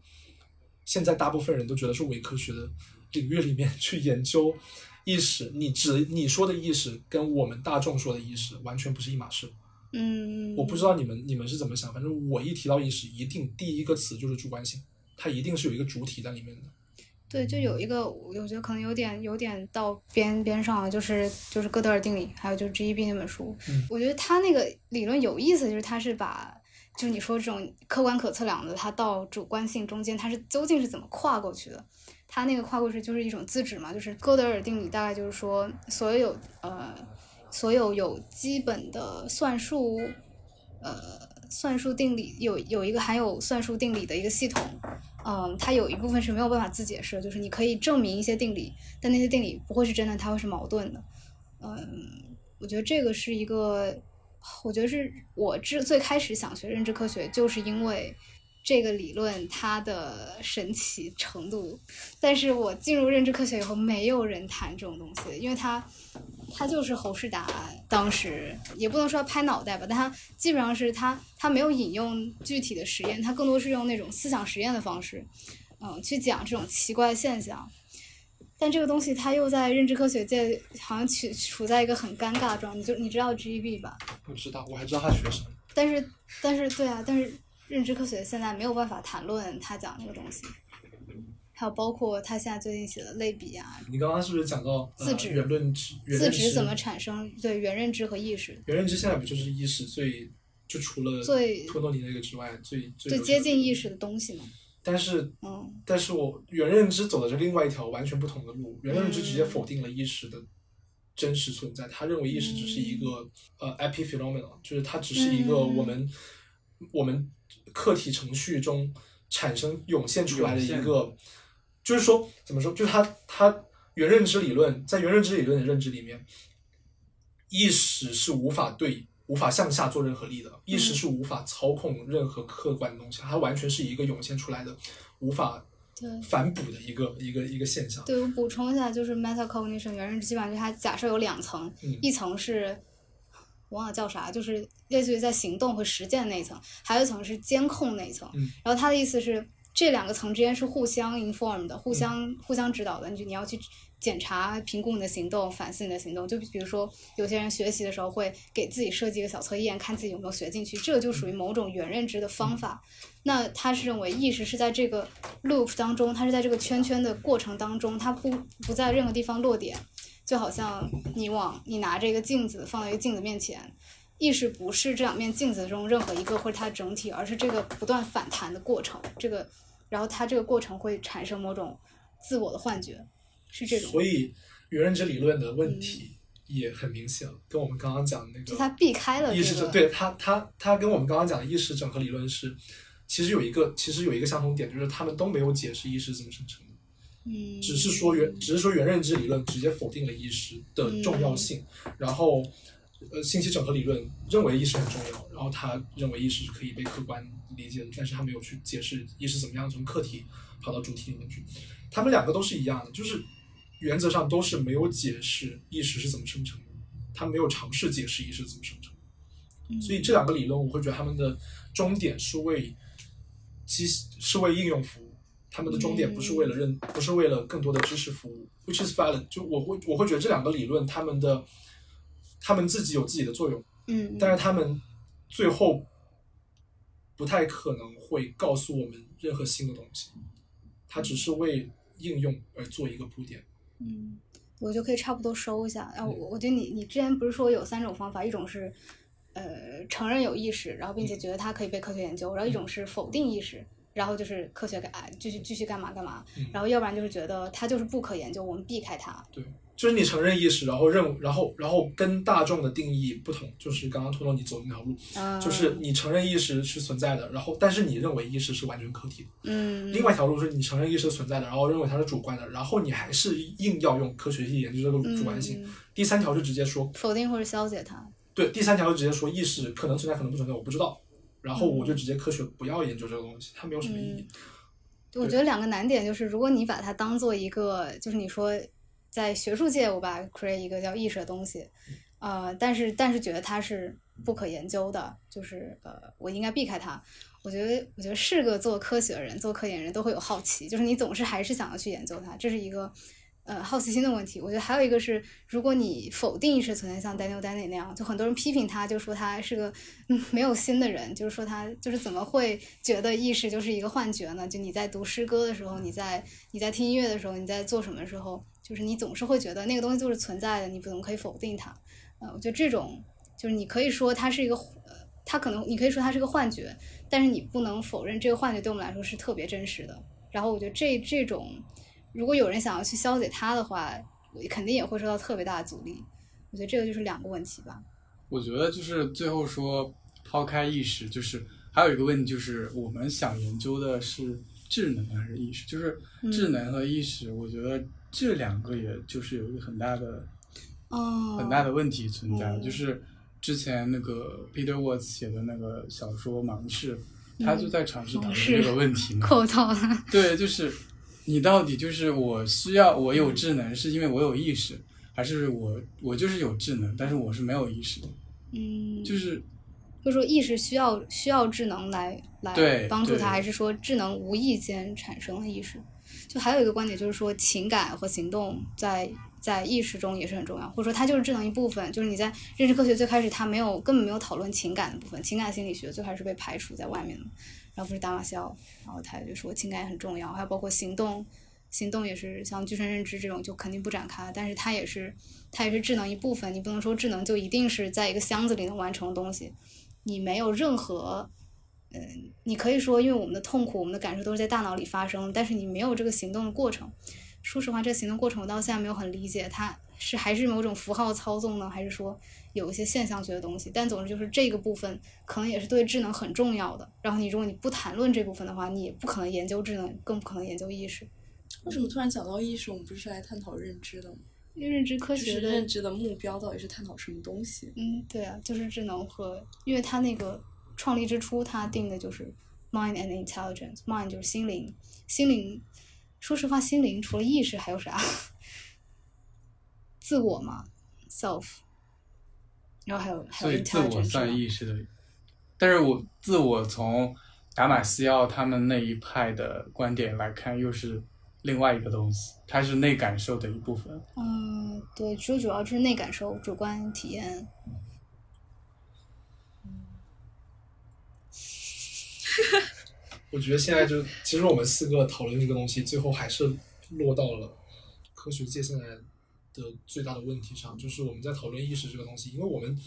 现在大部分人都觉得是伪科学的领域里面 [LAUGHS] 去研究意识，你指你说的意识跟我们大众说的意识完全不是一码事。嗯，我不知道你们你们是怎么想，反正我一提到意识，一定第一个词就是主观性，它一定是有一个主体在里面的。对，就有一个，我觉得可能有点有点到边边上了，就是就是哥德尔定理，还有就是 G E B 那本书，我觉得他那个理论有意思，就是他是把。就你说这种客观可测量的，它到主观性中间，它是究竟是怎么跨过去的？它那个跨过去就是一种自指嘛，就是哥德尔定理大概就是说，所有呃，所有有基本的算术，呃，算术定理有有一个含有算术定理的一个系统，嗯，它有一部分是没有办法自解释，就是你可以证明一些定理，但那些定理不会是真的，它会是矛盾的。嗯，我觉得这个是一个，我觉得是我之最开始想学认知科学，就是因为这个理论它的神奇程度。但是我进入认知科学以后，没有人谈这种东西，因为它它就是侯世达当时也不能说拍脑袋吧，但他基本上是他他没有引用具体的实验，他更多是用那种思想实验的方式，嗯，去讲这种奇怪的现象。但这个东西它又在认知科学界好像处处在一个很尴尬状态，你就你知道 GEB 吧？不知道，我还知道他学什么。但是但是对啊，但是认知科学现在没有办法谈论他讲那个东西，还有包括他现在最近写的类比啊，你刚刚是不是讲到呃自指原论知？自指怎么产生对原认知和意识原认知现在不就是意识最就除了最托诺尼那个之外最最最接近意识的东西嘛？但是嗯。但是我原认知走的是另外一条完全不同的路，原认知直嗯。接否定了意识的真实存在，他认为意识只是一个、嗯。呃 epiphenomenon，就是它只是一个我们、我们客体程序中产生涌现出来的一个，就是说怎么说，就是它它原认知理论在原认知理论的认知里面，意识是无法对无法向下做任何力的，意识是无法操控任何客观的东西，它完全是一个涌现出来的无法。反哺的一个一个一个现象。对，我补充一下，就是 metacognition 原认知基本上就它假设有两层，嗯一层是我忘了叫啥，就是类似于在行动和实践那一层，还有一层是监控那一层。嗯然后他的意思是这两个层之间是互相 inform 的，互相、互相指导的。你就你要去检查、评估你的行动，反思你的行动。就比如说，有些人学习的时候会给自己设计一个小测验，看自己有没有学进去，这个就属于某种原认知的方法。那他是认为意识是在这个 loop 当中，它是在这个圈圈的过程当中，它不不在任何地方落点，就好像你往你拿着一个镜子放在一个镜子面前，意识不是这两面镜子中任何一个或者它整体，而是这个不断反弹的过程。这个，然后它这个过程会产生某种自我的幻觉，是这种。所以原认知理论的问题也很明显了，跟我们刚刚讲的那就它个避开了意识对他他他跟我们刚刚讲的意识整合理论是，其实有一个其实有一个相同点，就是他们都没有解释意识怎么生成的。嗯，只是说原，只是说原认知理论直接否定了意识的重要性，然后，呃，信息整合理论认为意识很重要，然后他认为意识是可以被客观理解的，但是他没有去解释意识怎么样从客体跑到主体里面去。他们两个都是一样的，就是原则上都是没有解释意识是怎么生成的，他没有尝试解释意识怎么生成的。嗯所以这两个理论，我会觉得他们的终点是为机是为应用服务，他们的终点不是为了认，不是为了更多的知识服务，which is valid。就我会我会觉得这两个理论，他们的他们自己有自己的作用，嗯，但是他们最后不太可能会告诉我们任何新的东西，它只是为应用而做一个铺垫。嗯，我就可以差不多收一下。然后我我觉得你你之前不是说有三种方法，一种是呃承认有意识，然后并且觉得它可以被科学研究，然后一种是否定意识，然后就是科学干继续继续干嘛干嘛，嗯。然后要不然就是觉得它就是不可研究，我们避开它。对，就是你承认意识，然后认，然后然后跟大众的定义不同，就是刚刚托诺你走的那条路，嗯，就是你承认意识是存在的，然后但是你认为意识是完全客体的。嗯，另外一条路是你承认意识是存在的，然后认为它是主观的，然后你还是硬要用科学去研究这个主观性。嗯第三条就直接说，否定或者消解它。对，第三条就直接说意识可能存在，可能不存在，我不知道。然后嗯我就直接科学不要研究这个东西，它没有什么意义。我觉得两个难点就是，如果你把它当做一个，就是你说在学术界，我把它 create 一个叫意识的东西，呃，但是但是觉得它是不可研究的，就是呃，我应该避开它。我觉得，我觉得是个做科学的人、做科研人都会有好奇，就是你总是还是想要去研究它，这是一个呃好奇心的问题。我觉得还有一个是，如果你否定意识存在，像 Daniel Dennett 那样，就很多人批评他，就说他是个嗯没有心的人，就是说他就是怎么会觉得意识就是一个幻觉呢？就你在读诗歌的时候，你在你在听音乐的时候，你在做什么的时候，就是你总是会觉得那个东西就是存在的，你不怎么可以否定它？呃，我觉得这种就是你可以说它是一个。呃它可能你可以说它是个幻觉，但是你不能否认这个幻觉对我们来说是特别真实的。然后我觉得这这种，如果有人想要去消解它的话，肯定也会受到特别大的阻力。我觉得这个就是两个问题吧。我觉得就是最后说抛开意识，就是还有一个问题就是我们想研究的是智能还是意识？就是智能和意识，我觉得这两个也就是有一个很大的。哦，很大的问题存在，就是之前那个 Peter Watts 写的那个小说《盲视》，他就在尝试讨论这个问题嘛。扣到了。对，就是你到底就是我需要我有智能，是因为我有意识，还是我我就是有智能，但是我是没有意识的？嗯，就是或者说意识需要需要智能来来帮助他，还是说智能无意间产生了意识？就还有一个观点就是说，情感和行动在。在意识中也是很重要，或者说它就是智能一部分。就是你在认知科学最开始，它没有根本没有讨论情感的部分，情感心理学最开始被排除在外面的。然后不是达马西奥，然后他就说情感也很重要，还有包括行动，行动也是像具身认知这种就肯定不展开，但是它也是它也是智能一部分。你不能说智能就一定是在一个箱子里能完成的东西，你没有任何，嗯，你可以说因为我们的痛苦、我们的感受都是在大脑里发生，但是你没有这个行动的过程。说实话，这行动过程我到现在没有很理解，它是还是某种符号操纵呢，还是说有一些现象学的东西？但总之就是这个部分可能也是对智能很重要的。然后你如果你不谈论这部分的话，你也不可能研究智能，更不可能研究意识。为什么突然讲到意识？我们不是来探讨认知的吗？因为认知科学的认知的目标到底是探讨什么东西？嗯，对啊，就是智能和，因为它那个创立之初，他定的就是 mind and intelligence，mind 就是心灵，心灵。说实话，心灵除了意识还有啥？自我嘛，self，然后还有还有 intelligence。自我算意识的，但是我自我从达马西奥他们那一派的观点来看，又是另外一个东西，它是内感受的一部分。嗯，对，就主要就是内感受、主观体验。我觉得现在就，其实我们四个讨论这个东西，最后还是落到了科学界现在的最大的问题上，就是我们在讨论意识这个东西，因为我们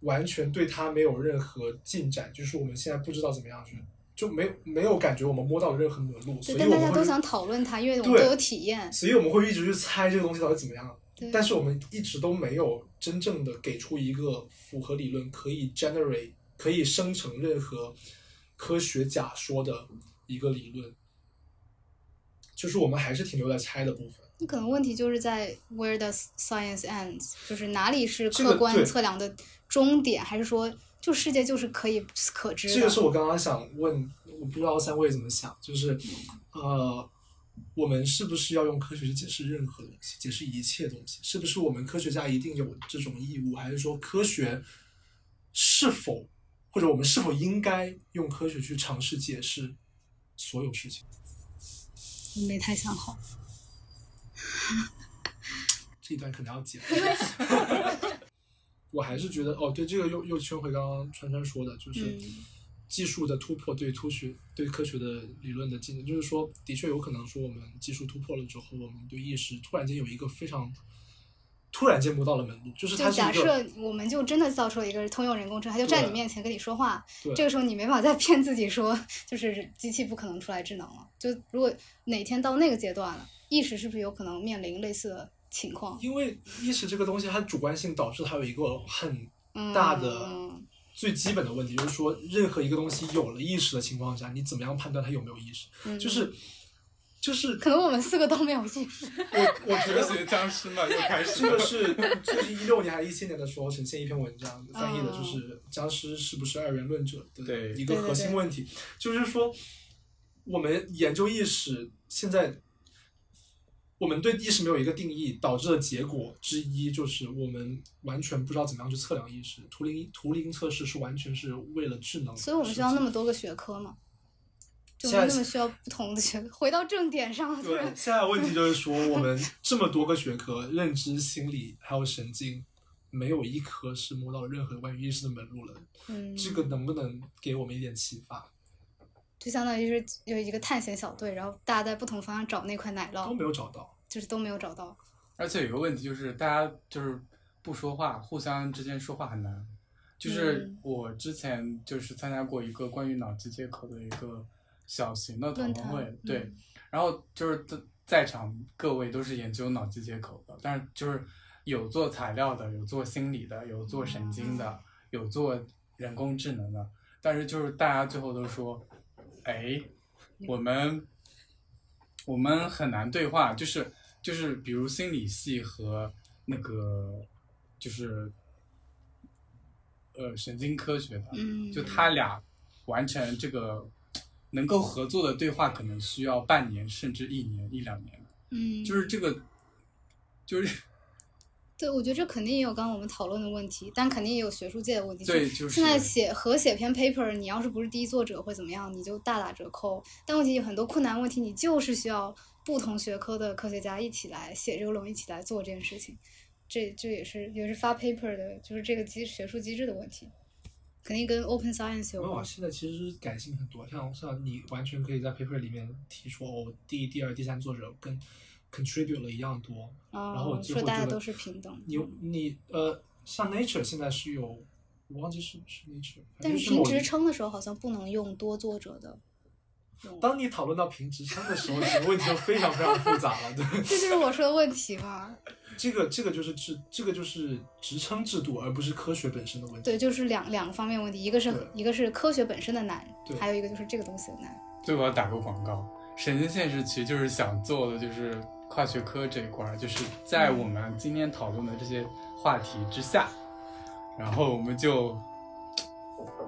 完全对它没有任何进展，就是我们现在不知道怎么样去，就没有没有感觉我们摸到了任何门路，所以大家都想讨论它，因为我们都有体验，所以我们会一直去猜这个东西到底怎么样，但是我们一直都没有真正的给出一个符合理论可以 generate 可以生成任何。科学假说的一个理论，就是我们还是停留在猜的部分。你可能问题就是在 Where does science ends？就是哪里是客观测量的终点，还是说就世界就是可以可知？这个是我刚刚想问，我不知道三位怎么想，就是呃，我们是不是要用科学去解释任何东西，解释一切东西？是不是我们科学家一定有这种义务，还是说科学是否？或者我们是否应该用科学去尝试解释所有事情？没太想好，[LAUGHS] 这一段可能要剪。[LAUGHS] 我还是觉得，哦，对，这个又又圈回刚刚川川说的，就是技术的突破对突学对科学的理论的进展，就是说，的确有可能说，我们技术突破了之后，我们对意识突然间有一个非常。突然间摸到了门路，就是他假设我们就真的造出了一个通用人工智能，他就站你面前跟你说话，这个时候你没法再骗自己说，[LAUGHS] 就是机器不可能出来智能了。就如果哪天到那个阶段了，意识是不是有可能面临类似的情况？因为意识这个东西，它主观性导致它有一个很大的最基本的问题，就是说任何一个东西有了意识的情况下，你怎么样判断它有没有意识？就是。就是可能我们四个都没有意识。[LAUGHS] 我我觉得学僵尸嘛，又开始。这个是这是一六年还是一七年的时候呈现一篇文章翻译的，就是僵尸是不是二元论者的一个核心问题。就是说，我们研究意识，现在我们对意识没有一个定义，导致的结果之一就是我们完全不知道怎么样去测量意识。图灵图灵测试是完全是为了智能。所以我们需要那么多个学科嘛？就那么需要不同的学科，回到正点上。对，现在问题就是说，我们这么多个学科，认知、心理还有神经，没有一科是摸到任何关于意识的门路了。嗯，这个能不能给我们一点启发？就相当于是有一个探险小队，然后大家在不同方向找那块奶酪，都没有找到，就是都没有找到。而且有个问题就是，大家就是不说话，互相之间说话很难。就是嗯我之前就是参加过一个关于脑机接口的一个小型的讨论会，对，嗯。然后就是在在场各位都是研究脑机接口的，但是就是有做材料的，有做心理的，有做神经的，有做人工智能的，但是就是大家最后都说，哎，我们我们很难对话，就是就是比如心理系和那个就是呃神经科学的，嗯，就。他俩完成这个能够合作的对话，可能需要半年甚至一年一两年。嗯，就是这个，就是 [LAUGHS] 对，我觉得这肯定也有刚刚我们讨论的问题，但肯定也有学术界的问题。对，就是现在写合写篇 paper，你要是不是第一作者会怎么样，你就大打折扣。但问题有很多困难问题，你就是需要不同学科的科学家一起来写这个论文，一起来做这件事情。这这也是也是发 paper 的，就是这个机学术机制的问题，肯定跟 open science 有没有啊。现在其实改进很多，像像你完全可以在 paper 里面提出，哦，第一、第二、第三作者跟 contribute 了一样多，然后说大家都是平等。你你呃，像 Nature 现在是有，我忘记是是 Nature，但是评职称的时候好像不能用多作者的。当你讨论到评职称的时候，这个问题就非常非常复杂了，对。这就是我说的问题嘛。这个这个就是制，这个就是职称制度，而不是科学本身的问题。对，就是两两个方面问题，一个是一个是科学本身的难对，还有一个就是这个东西的难。对我要打个广告，神经现实其实就是想做的就是跨学科这一块儿，就是在我们今天讨论的这些话题之下，然后我们就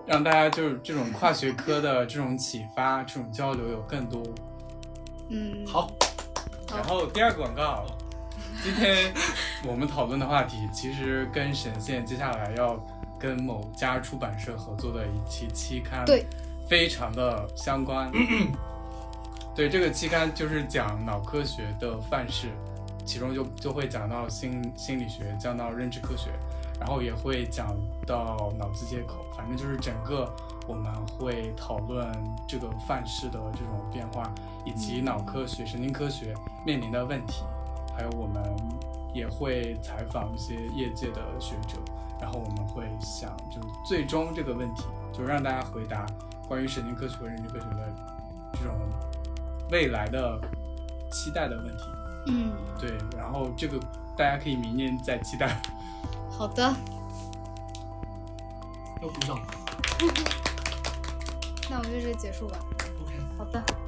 让大家就是这种跨学科的这种启发、这种交流有更多。嗯，好，然后第二个广告，今天我们讨论的话题其实跟神仙接下来要跟某家出版社合作的一期期刊，对，非常的相关。[CLEARS THROAT] 对，这个期刊就是讲脑科学的范式，其中就就会讲到心心理学，讲到认知科学，然后也会讲到脑机接口，反正就是整个我们会讨论这个范式的这种变化，以及脑科学、神经科学面临的问题，还有我们也会采访一些业界的学者，然后我们会想，就是最终这个问题，就是让大家回答关于神经科学和认知科学的这种未来的期待的问题。嗯，对，然后这个大家可以明年再期待。[LAUGHS] 好的，要鼓掌吗那我们就这结束吧。？OK。好的。